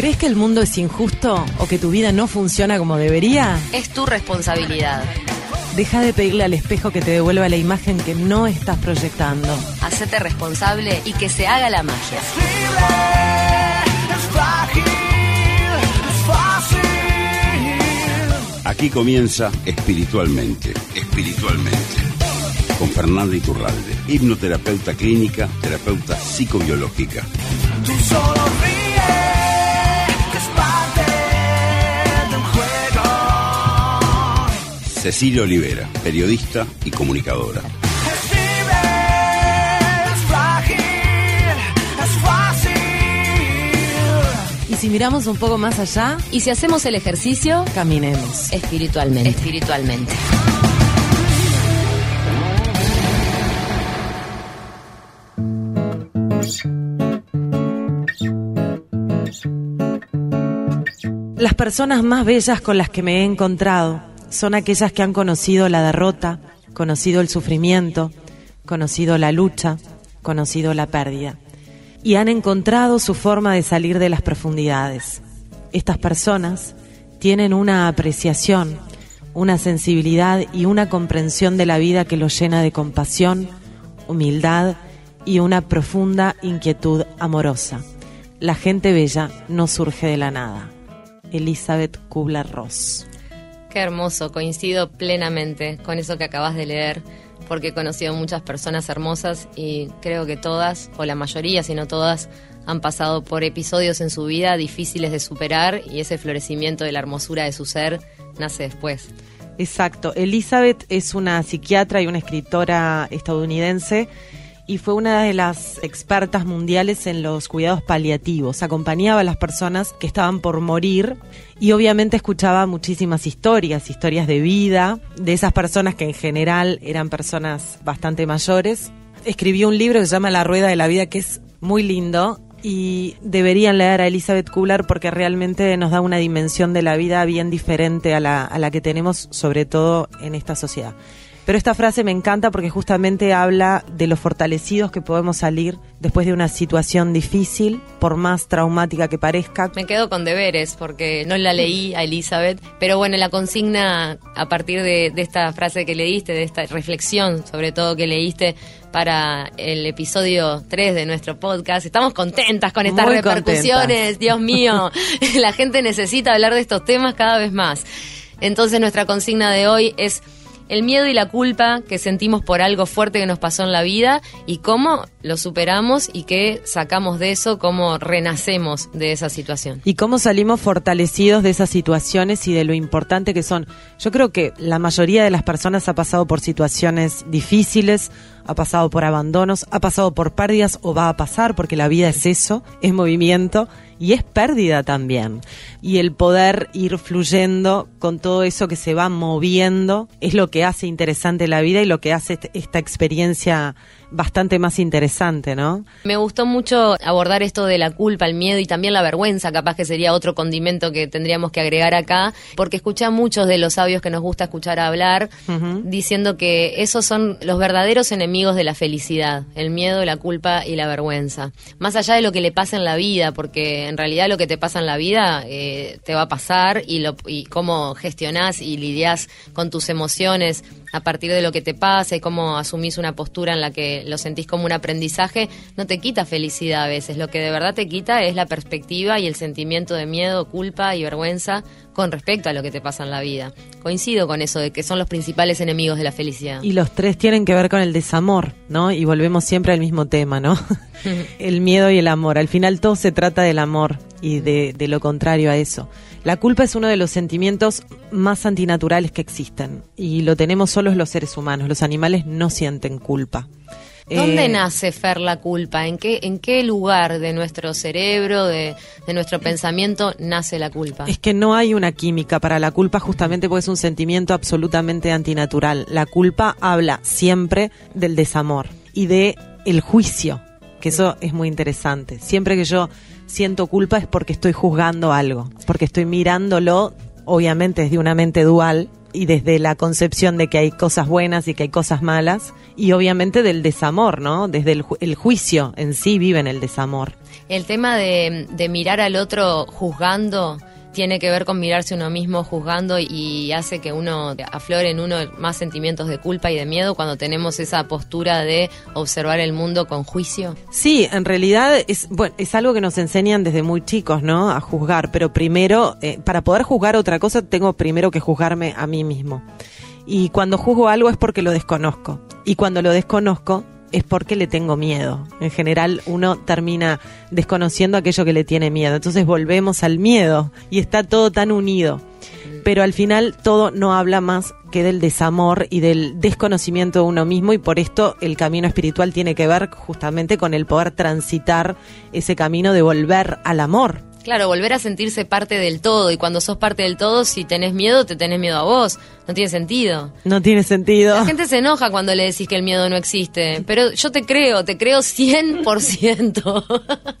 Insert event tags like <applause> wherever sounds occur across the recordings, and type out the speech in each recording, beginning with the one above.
¿Crees que el mundo es injusto o que tu vida no funciona como debería? Es tu responsabilidad. Deja de pedirle al espejo que te devuelva la imagen que no estás proyectando. Hacete responsable y que se haga la magia. Aquí comienza espiritualmente, espiritualmente. Con Fernanda Iturralde, hipnoterapeuta clínica, terapeuta psicobiológica. Tú solo Cecilia Olivera, periodista y comunicadora. Es libre, es frágil, es fácil. Y si miramos un poco más allá, Y si hacemos el ejercicio, caminemos. espiritualmente. Espiritualmente. Las personas más bellas con las que me he encontrado son aquellas que han conocido la derrota, conocido el sufrimiento, conocido la lucha, conocido la pérdida y han encontrado su forma de salir de las profundidades. Estas personas tienen una apreciación, una sensibilidad y una comprensión de la vida que los llena de compasión, humildad y una profunda inquietud amorosa. La gente bella no surge de la nada. Elizabeth Kubler-Ross. Qué hermoso, coincido plenamente con eso que acabas de leer, porque he conocido muchas personas hermosas y creo que todas, o la mayoría, si no todas, han pasado por episodios en su vida difíciles de superar y ese florecimiento de la hermosura de su ser nace después. Exacto. Elizabeth es una psiquiatra y una escritora estadounidense y fue una de las expertas mundiales en los cuidados paliativos. Acompañaba a las personas que estaban por morir y obviamente escuchaba muchísimas historias, historias de vida de esas personas que en general eran personas bastante mayores. Escribió un libro que se llama La Rueda de la Vida que es muy lindo y deberían leer a Elizabeth Kubler porque realmente nos da una dimensión de la vida bien diferente a la, a la que tenemos sobre todo en esta sociedad. Pero esta frase me encanta porque justamente habla de lo fortalecidos que podemos salir después de una situación difícil, por más traumática que parezca. Me quedo con deberes porque no la leí a Elizabeth, pero bueno, la consigna a partir de, de esta frase que leíste, de esta reflexión sobre todo que leíste para el episodio 3 de nuestro podcast. Estamos contentas con estas Muy repercusiones, contentas. Dios mío, <laughs> <laughs> la gente necesita hablar de estos temas cada vez más. Entonces nuestra consigna de hoy es el miedo y la culpa que sentimos por algo fuerte que nos pasó en la vida y cómo lo superamos y qué sacamos de eso, cómo renacemos de esa situación. Y cómo salimos fortalecidos de esas situaciones y de lo importante que son. Yo creo que la mayoría de las personas ha pasado por situaciones difíciles, ha pasado por abandonos, ha pasado por pérdidas o va a pasar porque la vida es eso, es movimiento y es pérdida también. Y el poder ir fluyendo con todo eso que se va moviendo es lo que hace interesante la vida y lo que hace est- esta experiencia bastante más interesante, ¿no? Me gustó mucho abordar esto de la culpa, el miedo y también la vergüenza, capaz que sería otro condimento que tendríamos que agregar acá, porque escuché a muchos de los sabios que nos gusta escuchar hablar diciendo que esos son los verdaderos enemigos de la felicidad, el miedo, la culpa y la vergüenza. Más allá de lo que le pasa en la vida, porque en realidad lo que te pasa en la vida eh, te va a pasar y, lo, y cómo gestionás y lidias con tus emociones a partir de lo que te pasa y cómo asumís una postura en la que lo sentís como un aprendizaje, no te quita felicidad a veces. Lo que de verdad te quita es la perspectiva y el sentimiento de miedo, culpa y vergüenza con respecto a lo que te pasa en la vida. Coincido con eso de que son los principales enemigos de la felicidad. Y los tres tienen que ver con el desamor, ¿no? Y volvemos siempre al mismo tema, ¿no? <laughs> el miedo y el amor. Al final todo se trata del amor y de, de lo contrario a eso. La culpa es uno de los sentimientos más antinaturales que existen y lo tenemos solos los seres humanos. Los animales no sienten culpa. ¿Dónde Eh, nace, Fer, la culpa? ¿En qué, ¿En qué lugar de nuestro cerebro, de, de nuestro pensamiento, nace la culpa? Es que no hay una química para la culpa justamente porque es un sentimiento absolutamente antinatural. La culpa habla siempre del desamor y de el juicio, que eso es muy interesante. Siempre que yo siento culpa es porque estoy juzgando algo, porque estoy mirándolo, obviamente desde una mente dual, y desde la concepción de que hay cosas buenas y que hay cosas malas, y obviamente del desamor, ¿no? Desde el, ju- el juicio en sí vive en el desamor. El tema de, de mirar al otro juzgando tiene que ver con mirarse uno mismo juzgando y hace que uno aflore en uno más sentimientos de culpa y de miedo cuando tenemos esa postura de observar el mundo con juicio. Sí, en realidad es, bueno, es algo que nos enseñan desde muy chicos, ¿no? A juzgar, pero primero, eh, para poder juzgar otra cosa, tengo primero que juzgarme a mí mismo. Y cuando juzgo algo es porque lo desconozco. Y cuando lo desconozco es porque le tengo miedo. En general uno termina desconociendo aquello que le tiene miedo. Entonces volvemos al miedo y está todo tan unido. Pero al final todo no habla más que del desamor y del desconocimiento de uno mismo y por esto el camino espiritual tiene que ver justamente con el poder transitar ese camino de volver al amor. Claro, volver a sentirse parte del todo y cuando sos parte del todo, si tenés miedo, te tenés miedo a vos. No tiene sentido. No tiene sentido. La gente se enoja cuando le decís que el miedo no existe, pero yo te creo, te creo 100%.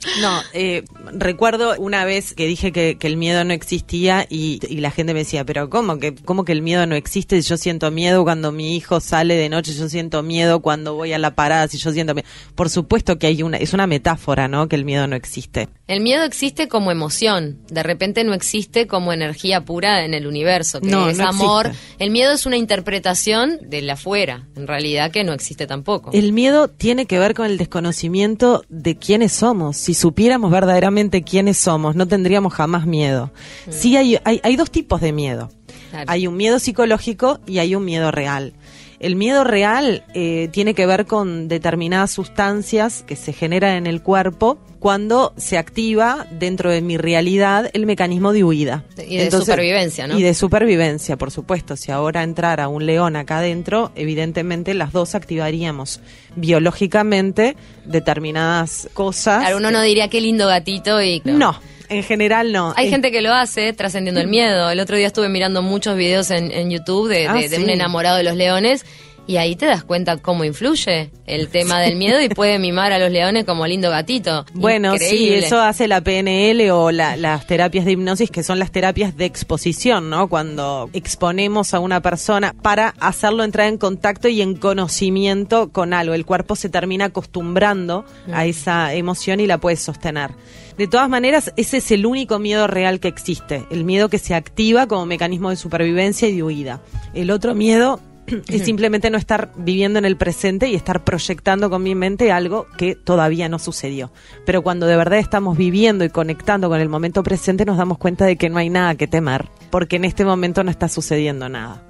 <laughs> No, eh, recuerdo una vez que dije que, que el miedo no existía y, y la gente me decía, pero ¿cómo que, ¿cómo que el miedo no existe? Yo siento miedo cuando mi hijo sale de noche, yo siento miedo cuando voy a la parada, si yo siento miedo. Por supuesto que hay una, es una metáfora, ¿no? Que el miedo no existe. El miedo existe como emoción, de repente no existe como energía pura en el universo, que No, es no amor. existe. El miedo es una interpretación de la afuera, en realidad que no existe tampoco. El miedo tiene que ver con el desconocimiento de quiénes somos. Si supiéramos verdaderamente quiénes somos, no tendríamos jamás miedo. Sí hay, hay, hay dos tipos de miedo. Claro. Hay un miedo psicológico y hay un miedo real. El miedo real eh, tiene que ver con determinadas sustancias que se generan en el cuerpo cuando se activa dentro de mi realidad el mecanismo de huida. Y de supervivencia, ¿no? Y de supervivencia, por supuesto. Si ahora entrara un león acá adentro, evidentemente las dos activaríamos biológicamente determinadas cosas. Claro, uno no diría qué lindo gatito y... No, en general no. Hay gente que lo hace trascendiendo el miedo. El otro día estuve mirando muchos videos en, en YouTube de, Ah, de- un enamorado de los leones y ahí te das cuenta cómo influye el tema del miedo y puede mimar a los leones como lindo gatito. Bueno, sí, eso hace la PNL o la- las terapias de hipnosis, que son las terapias de exposición, ¿no? Cuando exponemos a una persona para hacerlo entrar en contacto y en conocimiento con algo. El cuerpo se termina acostumbrando a esa emoción y la puede sostener. De todas maneras, ese es el único miedo real que existe, el miedo que se activa como mecanismo de supervivencia y de huida. El otro miedo <clears throat> es simplemente no estar viviendo en el presente y estar proyectando con mi mente algo que todavía no sucedió. Pero cuando de verdad estamos viviendo y conectando con el momento presente nos damos cuenta de que no hay nada que temer, porque en este momento no está sucediendo nada.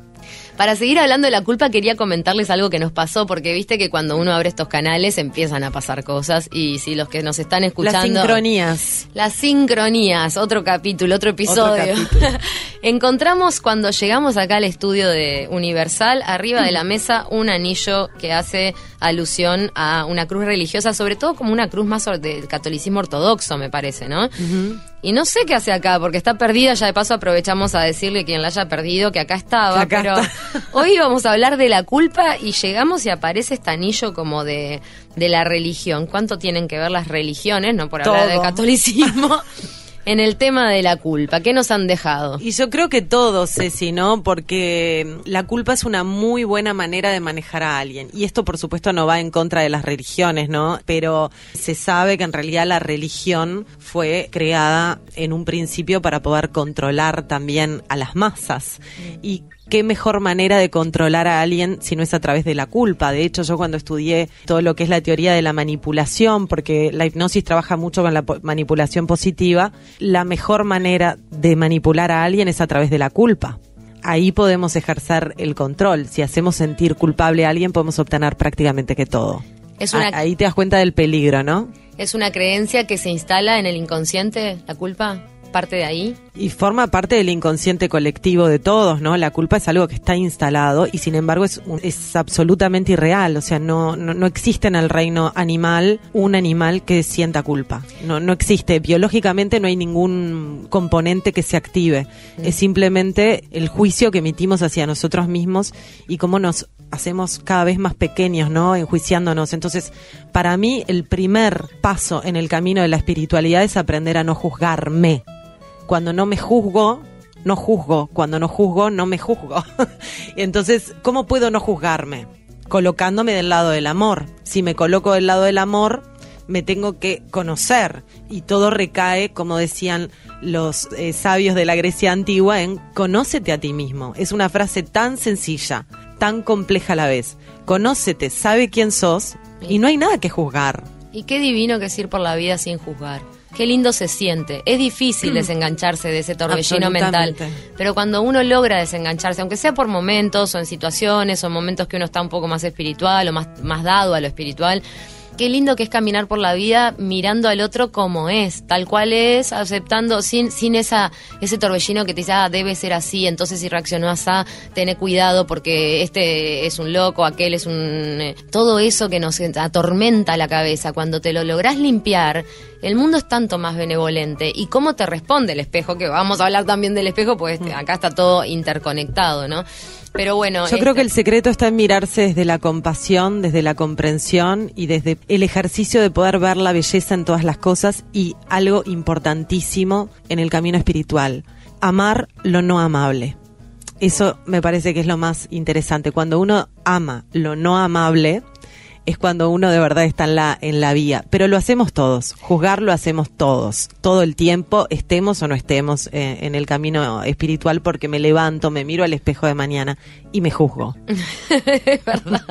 Para seguir hablando de la culpa, quería comentarles algo que nos pasó, porque viste que cuando uno abre estos canales empiezan a pasar cosas y si los que nos están Las escuchando... sincronías. Las sincronías, otro capítulo, otro episodio. capítulo. <laughs> Encontramos cuando llegamos acá al estudio de Universal, arriba de la mesa, un anillo que hace alusión a una cruz religiosa, sobre todo como una cruz más del catolicismo ortodoxo, me parece, ¿no? Y no sé qué hace acá, porque está perdida, ya de paso aprovechamos a decirle a quien la haya perdido que acá estaba, Que acá pero está. <laughs> hoy vamos a hablar de la culpa y llegamos y aparece este anillo como de, de la religión. ¿Cuánto tienen que ver las religiones, no por hablar de Todo. catolicismo, <laughs> en el tema de la culpa? ¿Qué nos han dejado? Y yo creo que todos, Ceci, ¿no? Porque la culpa es una muy buena manera de manejar a alguien. Y esto, por supuesto, no va en contra de las religiones, ¿no? Pero se sabe que en realidad la religión fue creada en un principio para poder controlar también a las masas. Y qué mejor manera de controlar a alguien si no es a través de la culpa. De hecho, yo cuando estudié todo lo que es la teoría de la manipulación, porque la hipnosis trabaja mucho con la manipulación positiva, la mejor manera de manipular a alguien es a través de la culpa. Ahí podemos ejercer el control. Si hacemos sentir culpable a alguien, podemos obtener prácticamente que todo. Es una- A- Ahí te das cuenta del peligro, ¿no? ¿Es una creencia que se instala en el inconsciente, la culpa? ¿Parte de ahí? Y forma parte del inconsciente colectivo de todos, ¿no? La culpa es algo que está instalado y sin embargo es, es absolutamente irreal. O sea, no, no, no existe en el reino animal un animal que sienta culpa. No, no existe. Biológicamente no hay ningún componente que se active. Es simplemente el juicio que emitimos hacia nosotros mismos y cómo nos hacemos cada vez más pequeños, ¿no? Enjuiciándonos. Entonces, para mí, el primer paso en el camino de la espiritualidad es aprender a no juzgarme cuando no me juzgo, no juzgo. Cuando no juzgo, no me juzgo. <laughs> Entonces, ¿cómo puedo no juzgarme? Colocándome del lado del amor. Si me coloco del lado del amor, me tengo que conocer. Y todo recae, como decían los eh, sabios de la Grecia antigua, en conócete a ti mismo. Es una frase tan sencilla, tan compleja a la vez. Conócete, sabe quién sos y no hay nada que juzgar. Y qué divino que es ir por la vida sin juzgar. Qué lindo se siente. Es difícil <clears throat> desengancharse de ese torbellino mental. Pero cuando uno logra desengancharse, aunque sea por momentos o en situaciones o en momentos que uno está un poco más espiritual o más, más dado a lo espiritual, qué lindo que es caminar por la vida mirando al otro como es, tal cual es, aceptando, sin, sin esa, ese torbellino que te dice, ah, debe ser así, entonces si reaccionó así, tené cuidado porque este es un loco, aquel es un... eh, Todo eso que nos atormenta la cabeza, cuando te lo lográs limpiar, el mundo es tanto más benevolente. ¿Y cómo te responde el espejo? Que vamos a hablar también del espejo, pues acá está todo interconectado, ¿no? Pero bueno... Yo creo que el secreto está en mirarse desde la compasión, desde la comprensión y desde el ejercicio de poder ver la belleza en todas las cosas y algo importantísimo en el camino espiritual, amar lo no amable. Eso me parece que es lo más interesante. Cuando uno ama lo no amable, es cuando uno de verdad está en la, en la vía. Pero lo hacemos todos. Juzgar lo hacemos todos. Todo el tiempo, estemos o no estemos eh, en el camino espiritual, porque me levanto, me miro al espejo de mañana y me juzgo. <laughs> es verdad.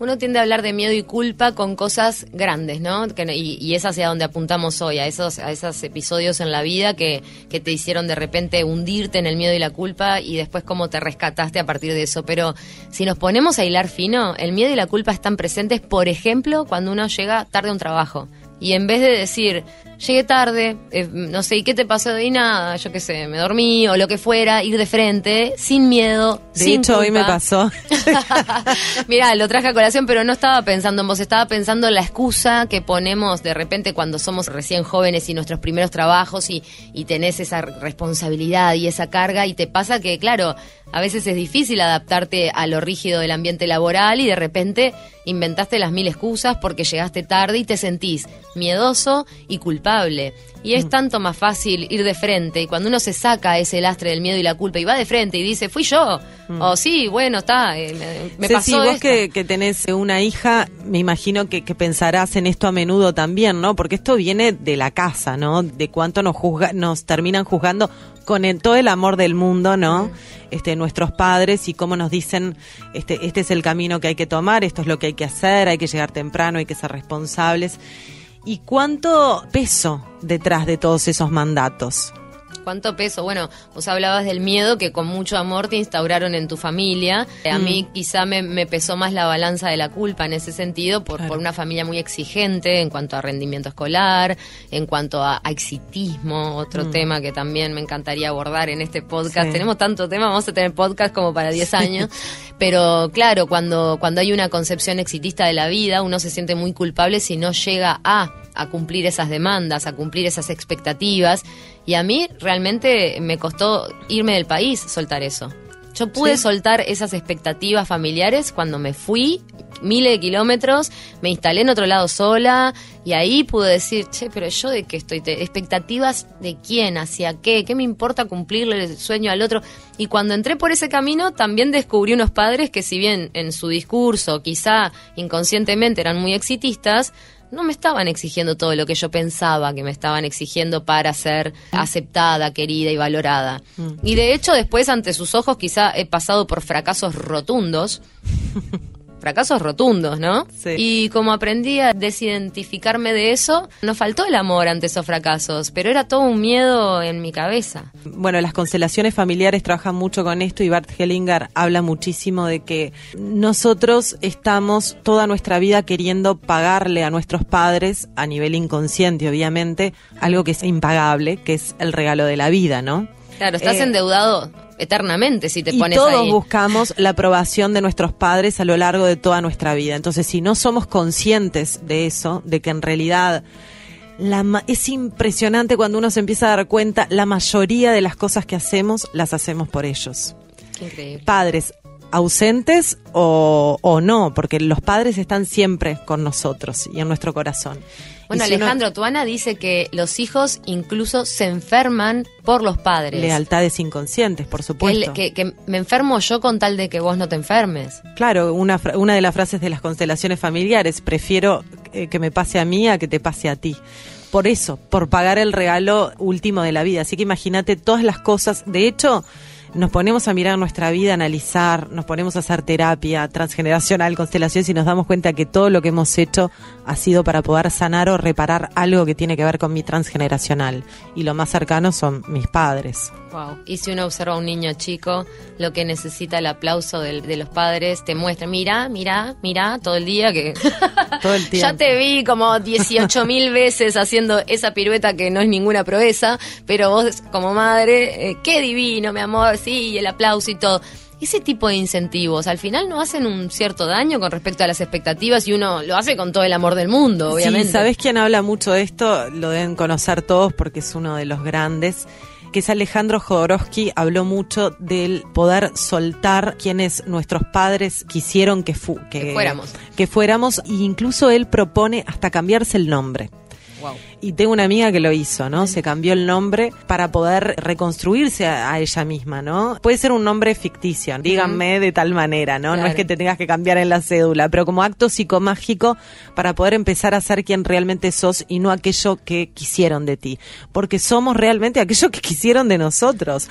Uno tiende a hablar de miedo y culpa con cosas grandes, ¿no? Que y, y es hacia donde apuntamos hoy, a esos, a esos episodios en la vida que, que te hicieron de repente hundirte en el miedo y la culpa y después cómo te rescataste a partir de eso. Pero si nos ponemos a hilar fino, el miedo y la culpa están presentes, por ejemplo, cuando uno llega tarde a un trabajo. Y en vez de decir, llegué tarde, eh, no sé, ¿y qué te pasó? Y nada, yo qué sé, me dormí o lo que fuera, ir de frente, sin miedo. De sin hecho, hoy me culpa. pasó. <laughs> Mira, lo traje a colación, pero no estaba pensando en vos, estaba pensando en la excusa que ponemos de repente cuando somos recién jóvenes y nuestros primeros trabajos y, y tenés esa responsabilidad y esa carga y te pasa que, claro, a veces es difícil adaptarte a lo rígido del ambiente laboral y de repente inventaste las mil excusas porque llegaste tarde y te sentís miedoso y culpable. Y Mm. es tanto más fácil ir de frente y cuando uno se saca ese lastre del miedo y la culpa y va de frente y dice, fui yo, o sí, bueno, está, eh, me, me Mm. Ceci, pasó vos esto". que, que tenés una hija, me imagino que, que pensarás en esto a menudo también, ¿no? Porque esto viene de la casa, ¿no? De cuánto nos juzga, nos terminan juzgando con el- todo el amor del mundo, ¿no? Este, nuestros padres y cómo nos dicen, este, este es el camino que hay que tomar, esto es lo que hay que hacer, hay que llegar temprano, hay que ser responsables. ¿Y cuánto peso detrás de todos esos mandatos? ¿Cuánto peso? Bueno, vos hablabas del miedo que con mucho amor te instauraron en tu familia. A Mm. mí quizá me, me pesó más la balanza de la culpa en ese sentido por, Claro. por una familia muy exigente en cuanto a rendimiento escolar, en cuanto a, a exitismo, otro tema que también me encantaría abordar en este podcast. Mm. Sí. Tenemos tanto tema, vamos a tener podcast como para 10 años. Pero claro, cuando, cuando hay una concepción exitista de la vida, uno se siente muy culpable si no llega a a cumplir esas demandas, a cumplir esas expectativas. Y a mí realmente me costó irme del país soltar eso. Yo pude Sí. soltar esas expectativas familiares cuando me fui miles de kilómetros, me instalé en otro lado sola y ahí pude decir, che, pero yo de qué estoy, Te- expectativas de quién, hacia qué, qué me importa cumplirle el sueño al otro. Y cuando entré por ese camino también descubrí unos padres que si bien en su discurso quizá inconscientemente eran muy exitistas, no me estaban exigiendo todo lo que yo pensaba que me estaban exigiendo para ser aceptada, querida y valorada. Y de hecho, después ante sus ojos quizá he pasado por fracasos rotundos. <laughs> fracasos rotundos, ¿no? Sí. Y como aprendí a desidentificarme de eso, no faltó el amor ante esos fracasos, pero era todo un miedo en mi cabeza. Bueno, las constelaciones familiares trabajan mucho con esto y Bart Hellinger habla muchísimo de que nosotros estamos toda nuestra vida queriendo pagarle a nuestros padres, a nivel inconsciente obviamente, algo que es impagable, que es el regalo de la vida, ¿no? Claro, estás Eh, endeudado eternamente si te y pones todos ahí. buscamos la aprobación de nuestros padres a lo largo de toda nuestra vida. Entonces, si no somos conscientes de eso, de que en realidad la ma- es impresionante cuando uno se empieza a dar cuenta, la mayoría de las cosas que hacemos las hacemos por ellos. Increíble. Padres, ausentes o, o no, porque los padres están siempre con nosotros y en nuestro corazón. Bueno, uno- Alejandro, Tuana dice que los hijos incluso se enferman por los padres. lealtades inconscientes, por supuesto. que- que me enfermo yo con tal de que vos no te enfermes. Claro, una, una de las frases de las constelaciones familiares, prefiero eh, que me pase a mí a que te pase a ti. Por eso, por pagar el regalo último de la vida. Así que imagínate todas las cosas. De hecho, nos ponemos a mirar nuestra vida, a analizar, nos ponemos a hacer terapia transgeneracional, constelaciones y nos damos cuenta que todo lo que hemos hecho ha sido para poder sanar o reparar algo que tiene que ver con mi transgeneracional. Y lo más cercano son mis padres. Wow. Y si uno observa a un niño chico, lo que necesita el aplauso de, los padres, te muestra, mira, mira, mira, todo el día que... <laughs> Todo el <laughs> tiempo. ya te vi como 18 mil <laughs> veces haciendo esa pirueta que no es ninguna proeza, pero vos como madre, eh, qué divino, mi amor, sí, y el aplauso y todo. Ese tipo de incentivos al final no hacen un cierto daño con respecto a las expectativas y uno lo hace con todo el amor del mundo, obviamente. Sí, ¿sabés quién habla mucho de esto? Lo deben conocer todos porque es uno de los grandes que es Alejandro Jodorowsky, habló mucho del poder soltar quienes nuestros padres quisieron que, fu- que, Que fuéramos. que fuéramos, e incluso él propone hasta cambiarse el nombre. Wow. Y tengo una amiga que lo hizo, ¿no? Se cambió el nombre para poder reconstruirse a, a ella misma, ¿no? Puede ser un nombre ficticio, díganme de tal manera, ¿no? No es que te tengas que cambiar en la cédula, pero como acto psicomágico para poder empezar a ser quien realmente sos y no aquello que quisieron de ti. Porque somos realmente aquello que quisieron de nosotros.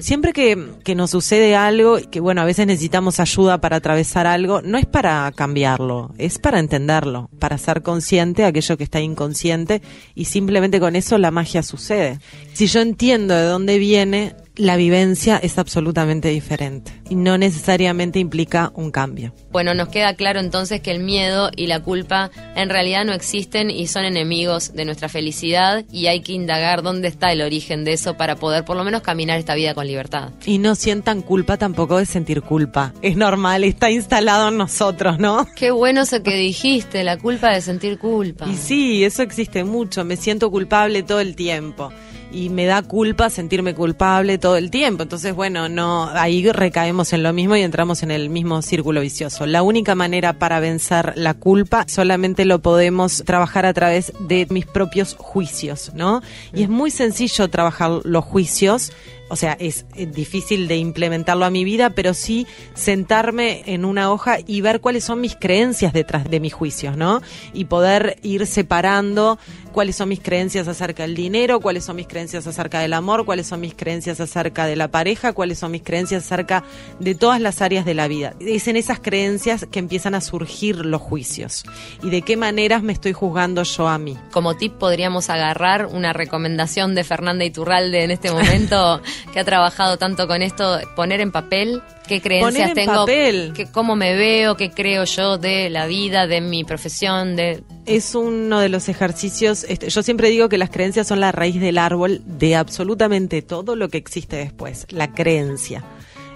Siempre que, que nos sucede algo, que bueno, a veces necesitamos ayuda para atravesar algo, no es para cambiarlo, es para entenderlo, para ser consciente de aquello que está inconsciente y simplemente con eso la magia sucede. Si yo entiendo de dónde viene, la vivencia es absolutamente diferente y no necesariamente implica un cambio. Bueno, nos queda claro entonces que el miedo y la culpa en realidad no existen y son enemigos de nuestra felicidad y hay que indagar dónde está el origen de eso para poder por lo menos caminar esta vida con libertad. Y no sientan culpa tampoco de sentir culpa. Es normal, está instalado en nosotros, ¿no? Qué bueno eso que dijiste, la culpa de sentir culpa. Y sí, eso existe mucho. Me siento culpable todo el tiempo. Y me da culpa sentirme culpable todo el tiempo. Entonces, bueno, no, ahí recaemos en lo mismo y entramos en el mismo círculo vicioso. La única manera para vencer la culpa solamente lo podemos trabajar a través de mis propios juicios, ¿no? Y es muy sencillo trabajar los juicios. O sea, es eh, difícil de implementarlo a mi vida, pero sí sentarme en una hoja y ver cuáles son mis creencias detrás de mis juicios, ¿no? Y poder ir separando cuáles son mis creencias acerca del dinero, cuáles son mis creencias acerca del amor, cuáles son mis creencias acerca de la pareja, cuáles son mis creencias acerca de todas las áreas de la vida. Es en esas creencias que empiezan a surgir los juicios. Y de qué maneras me estoy juzgando yo a mí. Como tip podríamos agarrar una recomendación de Fernanda Iturralde en este momento, <laughs> que ha trabajado tanto con esto, poner en papel qué creencias en tengo, papel. cómo me veo, qué creo yo de la vida, de mi profesión, de Es uno de los ejercicios, este, yo siempre digo que las creencias son la raíz del árbol de absolutamente todo lo que existe después, la creencia.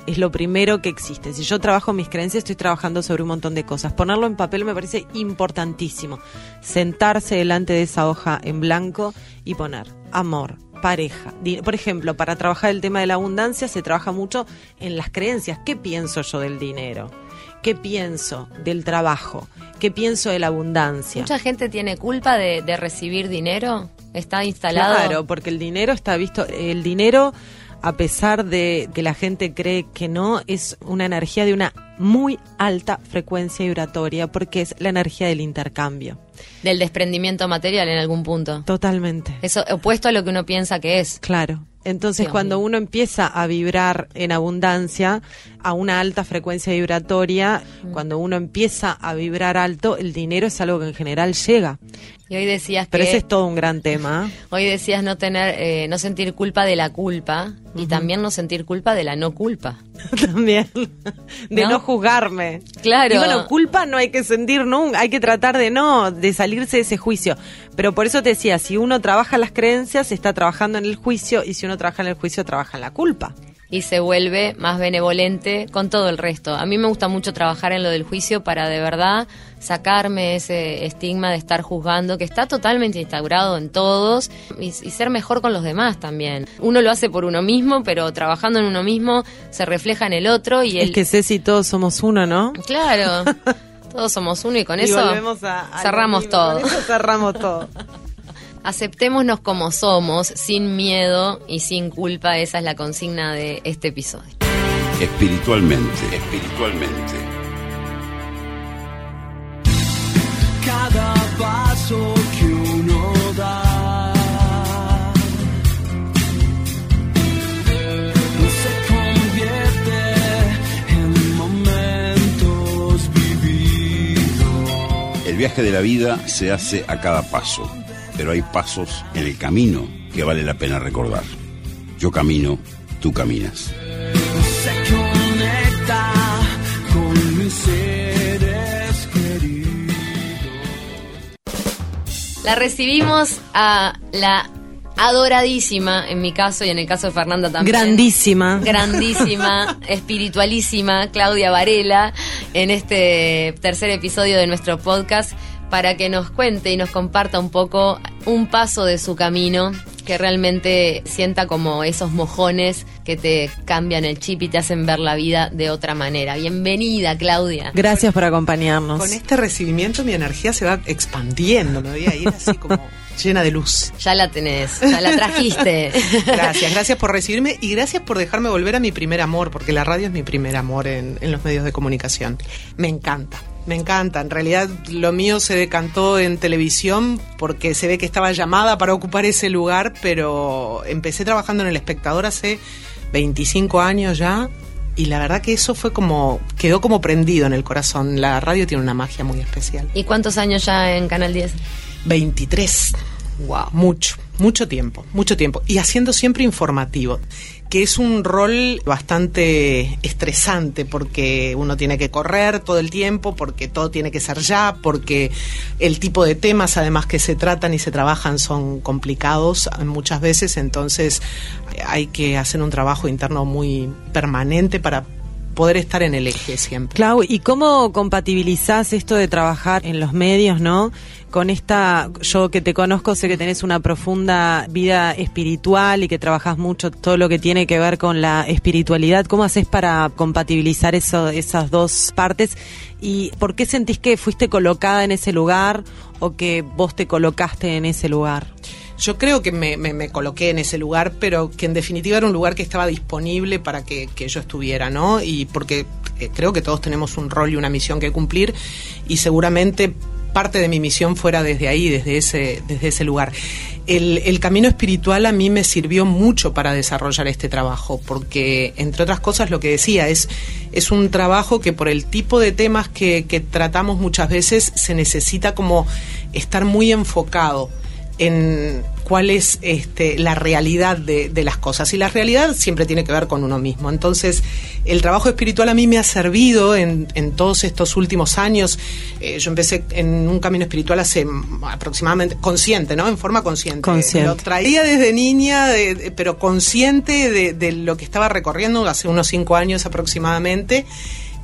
Es lo primero que existe. Si yo trabajo mis creencias, estoy trabajando sobre un montón de cosas. Ponerlo en papel me parece importantísimo. Sentarse delante de esa hoja en blanco y poner amor, pareja. Por ejemplo, para trabajar el tema de la abundancia se trabaja mucho en las creencias. ¿Qué pienso yo del dinero? ¿Qué pienso del trabajo? ¿Qué pienso de la abundancia? Mucha gente tiene culpa de, de recibir dinero. Está instalado. Claro, porque el dinero está visto, el dinero, a pesar de que la gente cree que no, es una energía de una muy alta frecuencia vibratoria, porque es la energía del intercambio. Del desprendimiento material en algún punto. Totalmente. Eso opuesto a lo que uno piensa que es. Claro. Entonces, cuando uno empieza a vibrar en abundancia, a una alta frecuencia vibratoria, Mm. cuando uno empieza a vibrar alto, el dinero es algo que en general llega. Y hoy decías Pero que ese es todo un gran tema. <laughs> hoy decías no tener, eh, no sentir culpa de la culpa y también no sentir culpa de la no culpa. <laughs> También. De ¿No? no, juzgarme. Claro. Y bueno, culpa no hay que sentir nunca, hay que tratar de no, de salirse de ese juicio. Pero por eso te decía, si uno trabaja las creencias, está trabajando en el juicio, y si uno trabaja en el juicio, trabaja en la culpa. y se vuelve más benevolente con todo el resto. A mí me gusta mucho trabajar en lo del juicio para de verdad sacarme ese estigma de estar juzgando que está totalmente instaurado en todos y, y ser mejor con los demás también. Uno lo hace por uno mismo, pero trabajando en uno mismo se refleja en el otro y el Es que Ceci, todos somos uno, ¿no? Claro. <laughs> Todos somos uno y con Y eso a- a lo cerramos mismo, todo. con eso cerramos todo. <laughs> Aceptémonos como somos, sin miedo y sin culpa. Esa es la consigna de este episodio. Espiritualmente, espiritualmente. cada paso que uno da. Se convierte en momentos vividos. El viaje de la vida se hace a cada paso, pero hay pasos en el camino que vale la pena recordar. Yo camino, tú caminas. Se conecta con mis seres queridos. La recibimos a la adoradísima, en mi caso y en el caso de Fernanda también. Grandísima. Grandísima, <laughs> espiritualísima Claudia Varela en este tercer episodio de nuestro podcast para que nos cuente y nos comparta un poco un paso de su camino que realmente sienta como esos mojones que te cambian el chip y te hacen ver la vida de otra manera. Bienvenida, Claudia. Gracias por acompañarnos. Con este recibimiento mi energía se va expandiendo, me voy a ir así como <laughs> llena de luz. Ya la tenés, ya la trajiste. <laughs> Gracias, gracias por recibirme y gracias por dejarme volver a mi primer amor, porque la radio es mi primer amor en, en los medios de comunicación. Me encanta. Me encanta, en realidad lo mío se decantó en televisión porque se ve que estaba llamada para ocupar ese lugar, pero empecé trabajando en El Espectador hace 25 años ya y la verdad que eso fue como, quedó como prendido en el corazón. La radio tiene una magia muy especial. ¿Y cuántos años ya en Canal 10? 23. Wow. Mucho, mucho tiempo, mucho tiempo. Y haciendo siempre informativo, que es un rol bastante estresante porque uno tiene que correr todo el tiempo, porque todo tiene que ser ya, porque el tipo de temas además que se tratan y se trabajan son complicados muchas veces, entonces hay que hacer un trabajo interno muy permanente para poder estar en el eje siempre. Clau, ¿y cómo compatibilizás esto de trabajar en los medios, no? Con esta, yo que te conozco, sé que tenés una profunda vida espiritual y que trabajás mucho todo lo que tiene que ver con la espiritualidad. ¿Cómo haces para compatibilizar esas dos partes? ¿Y por qué sentís que fuiste colocada en ese lugar o que vos te colocaste en ese lugar? Yo creo que me coloqué en ese lugar, pero que en definitiva era un lugar que estaba disponible para que, que yo estuviera, ¿no? Y porque eh, creo que todos tenemos un rol y una misión que cumplir y seguramente parte de mi misión fuera desde ahí, desde ese, desde ese lugar. El, el camino espiritual a mí me sirvió mucho para desarrollar este trabajo, porque entre otras cosas lo que decía es, es un trabajo que por el tipo de temas que, que tratamos muchas veces se necesita como estar muy enfocado en cuál es este, la realidad de, de las cosas. Y la realidad siempre tiene que ver con uno mismo. Entonces, el trabajo espiritual a mí me ha servido en, en todos estos últimos años. Eh, yo empecé en un camino espiritual hace aproximadamente, consciente, ¿no? En forma consciente. Consciente. Lo traía desde niña, de- de- pero consciente de lo que estaba recorriendo hace unos cinco años aproximadamente.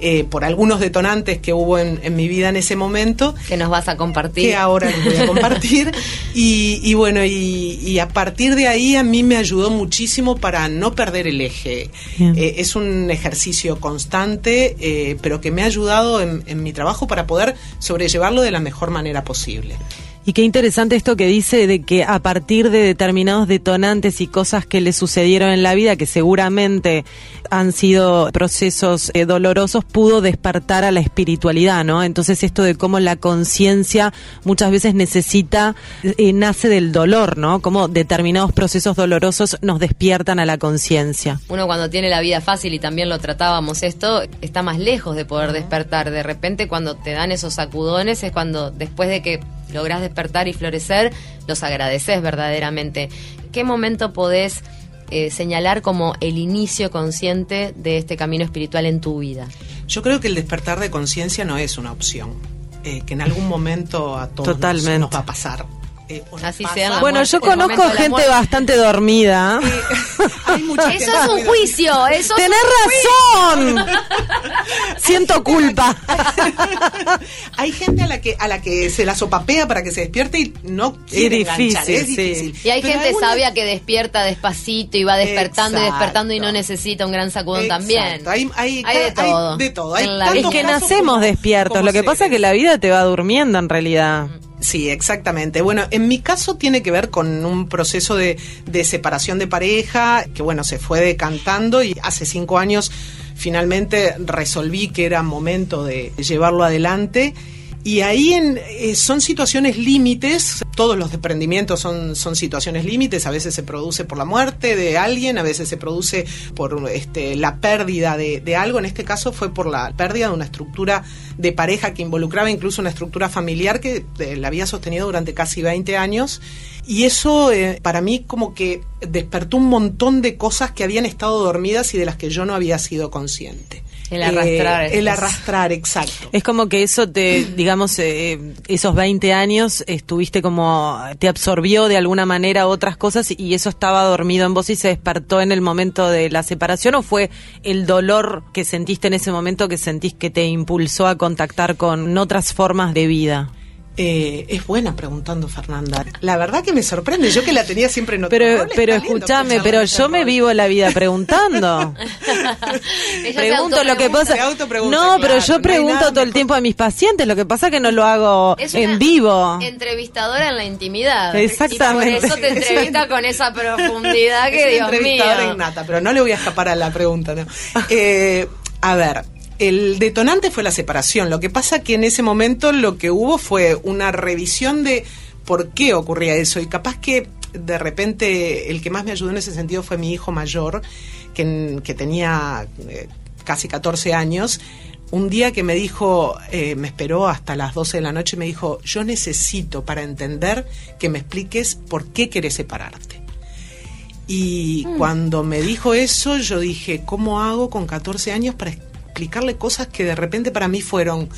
Eh, por algunos detonantes que hubo en, en mi vida en ese momento Que nos vas a compartir. que ahora les voy a compartir. <laughs> y, y bueno, y, y a partir de ahí a mí me ayudó muchísimo para no perder el eje. Eh, es un ejercicio constante, eh, pero que me ha ayudado en, en mi trabajo para poder sobrellevarlo de la mejor manera posible. Y qué interesante esto que dice de que a partir de determinados detonantes y cosas que le sucedieron en la vida, que seguramente han sido procesos eh, dolorosos, pudo despertar a la espiritualidad, ¿no? Entonces esto de cómo la conciencia muchas veces necesita, eh, nace del dolor, ¿no? Cómo determinados procesos dolorosos nos despiertan a la conciencia. Uno cuando tiene la vida fácil y también lo tratábamos esto, está más lejos de poder despertar. De repente cuando te dan esos sacudones es cuando después de que lográs despertar y florecer, los agradeces verdaderamente. ¿Qué momento podés eh, señalar como el inicio consciente de este camino espiritual en tu vida? Yo creo que el despertar de conciencia no es una opción, eh, que en algún momento a todos nos- va a pasar. Eh, o nos Así pasa. sea en la Bueno, muerte, yo conozco de gente bastante dormida. Hay mucha Eso gente es un juicio, eso es ¡Tenés razón! Siento culpa. <laughs> Hay gente a la que a la que se la sopapea para que se despierte y no quiere difícil, enganchar, es sí. difícil. Y hay Pero gente alguna- sabia que despierta despacito y va despertando y despertando y no necesita un gran sacudón Exacto. también. Hay, hay- Hay de hay todo. de todo. Hay En la Es que nacemos como- despiertos. como Lo que pasa es que la vida te va durmiendo en realidad. Sí, exactamente. Bueno, en mi caso tiene que ver con un proceso de, de separación de pareja que, bueno, se fue decantando y hace cinco años finalmente resolví que era momento de llevarlo adelante. Y ahí en, eh, son situaciones límites, todos los desprendimientos son, situaciones límites, a veces se produce por la muerte de alguien, a veces se produce por este, la pérdida de, de algo, en este caso fue por la pérdida de una estructura de pareja que involucraba incluso una estructura familiar que eh, la había sostenido durante casi 20 años. Y eso eh, para mí como que despertó un montón de cosas que habían estado dormidas y de las que yo no había sido consciente. El arrastrar, Eh, el es- arrastrar, exacto. Es como que eso te, <clears throat> digamos, eh, esos 20 años estuviste como, te absorbió de alguna manera otras cosas y eso estaba dormido en vos y se despertó en el momento de la separación o fue el dolor que sentiste en ese momento que sentís que te impulsó a contactar con otras formas de vida? Eh, es buena preguntando, Fernanda. La verdad que me sorprende. Yo que la tenía siempre en otro Pero, pero escúchame, pero yo me vivo la vida preguntando. <laughs> Pregunto lo que pasa. No, pero yo no pregunto todo el tiempo a mis pacientes. Lo que pasa que no lo hago Es en una vivo. Entrevistadora en la intimidad. Exactamente. Y por eso te <laughs> entrevista con esa profundidad Es que, una Dios entrevistadora mío. innata, pero no le voy a escapar a la pregunta. ¿no? Eh, a ver, el detonante fue la separación. Lo que pasa que en ese momento lo que hubo fue una revisión de por qué ocurría eso y capaz que de repente el que más me ayudó en ese sentido fue mi hijo mayor, que, que tenía eh, casi 14 años. Un día que me dijo, eh, me esperó hasta las 12 de la noche y me dijo, yo necesito para entender que me expliques por qué querés separarte. Y cuando me dijo eso, yo dije, ¿cómo hago con 14 años para explicarle cosas que de repente para mí fueron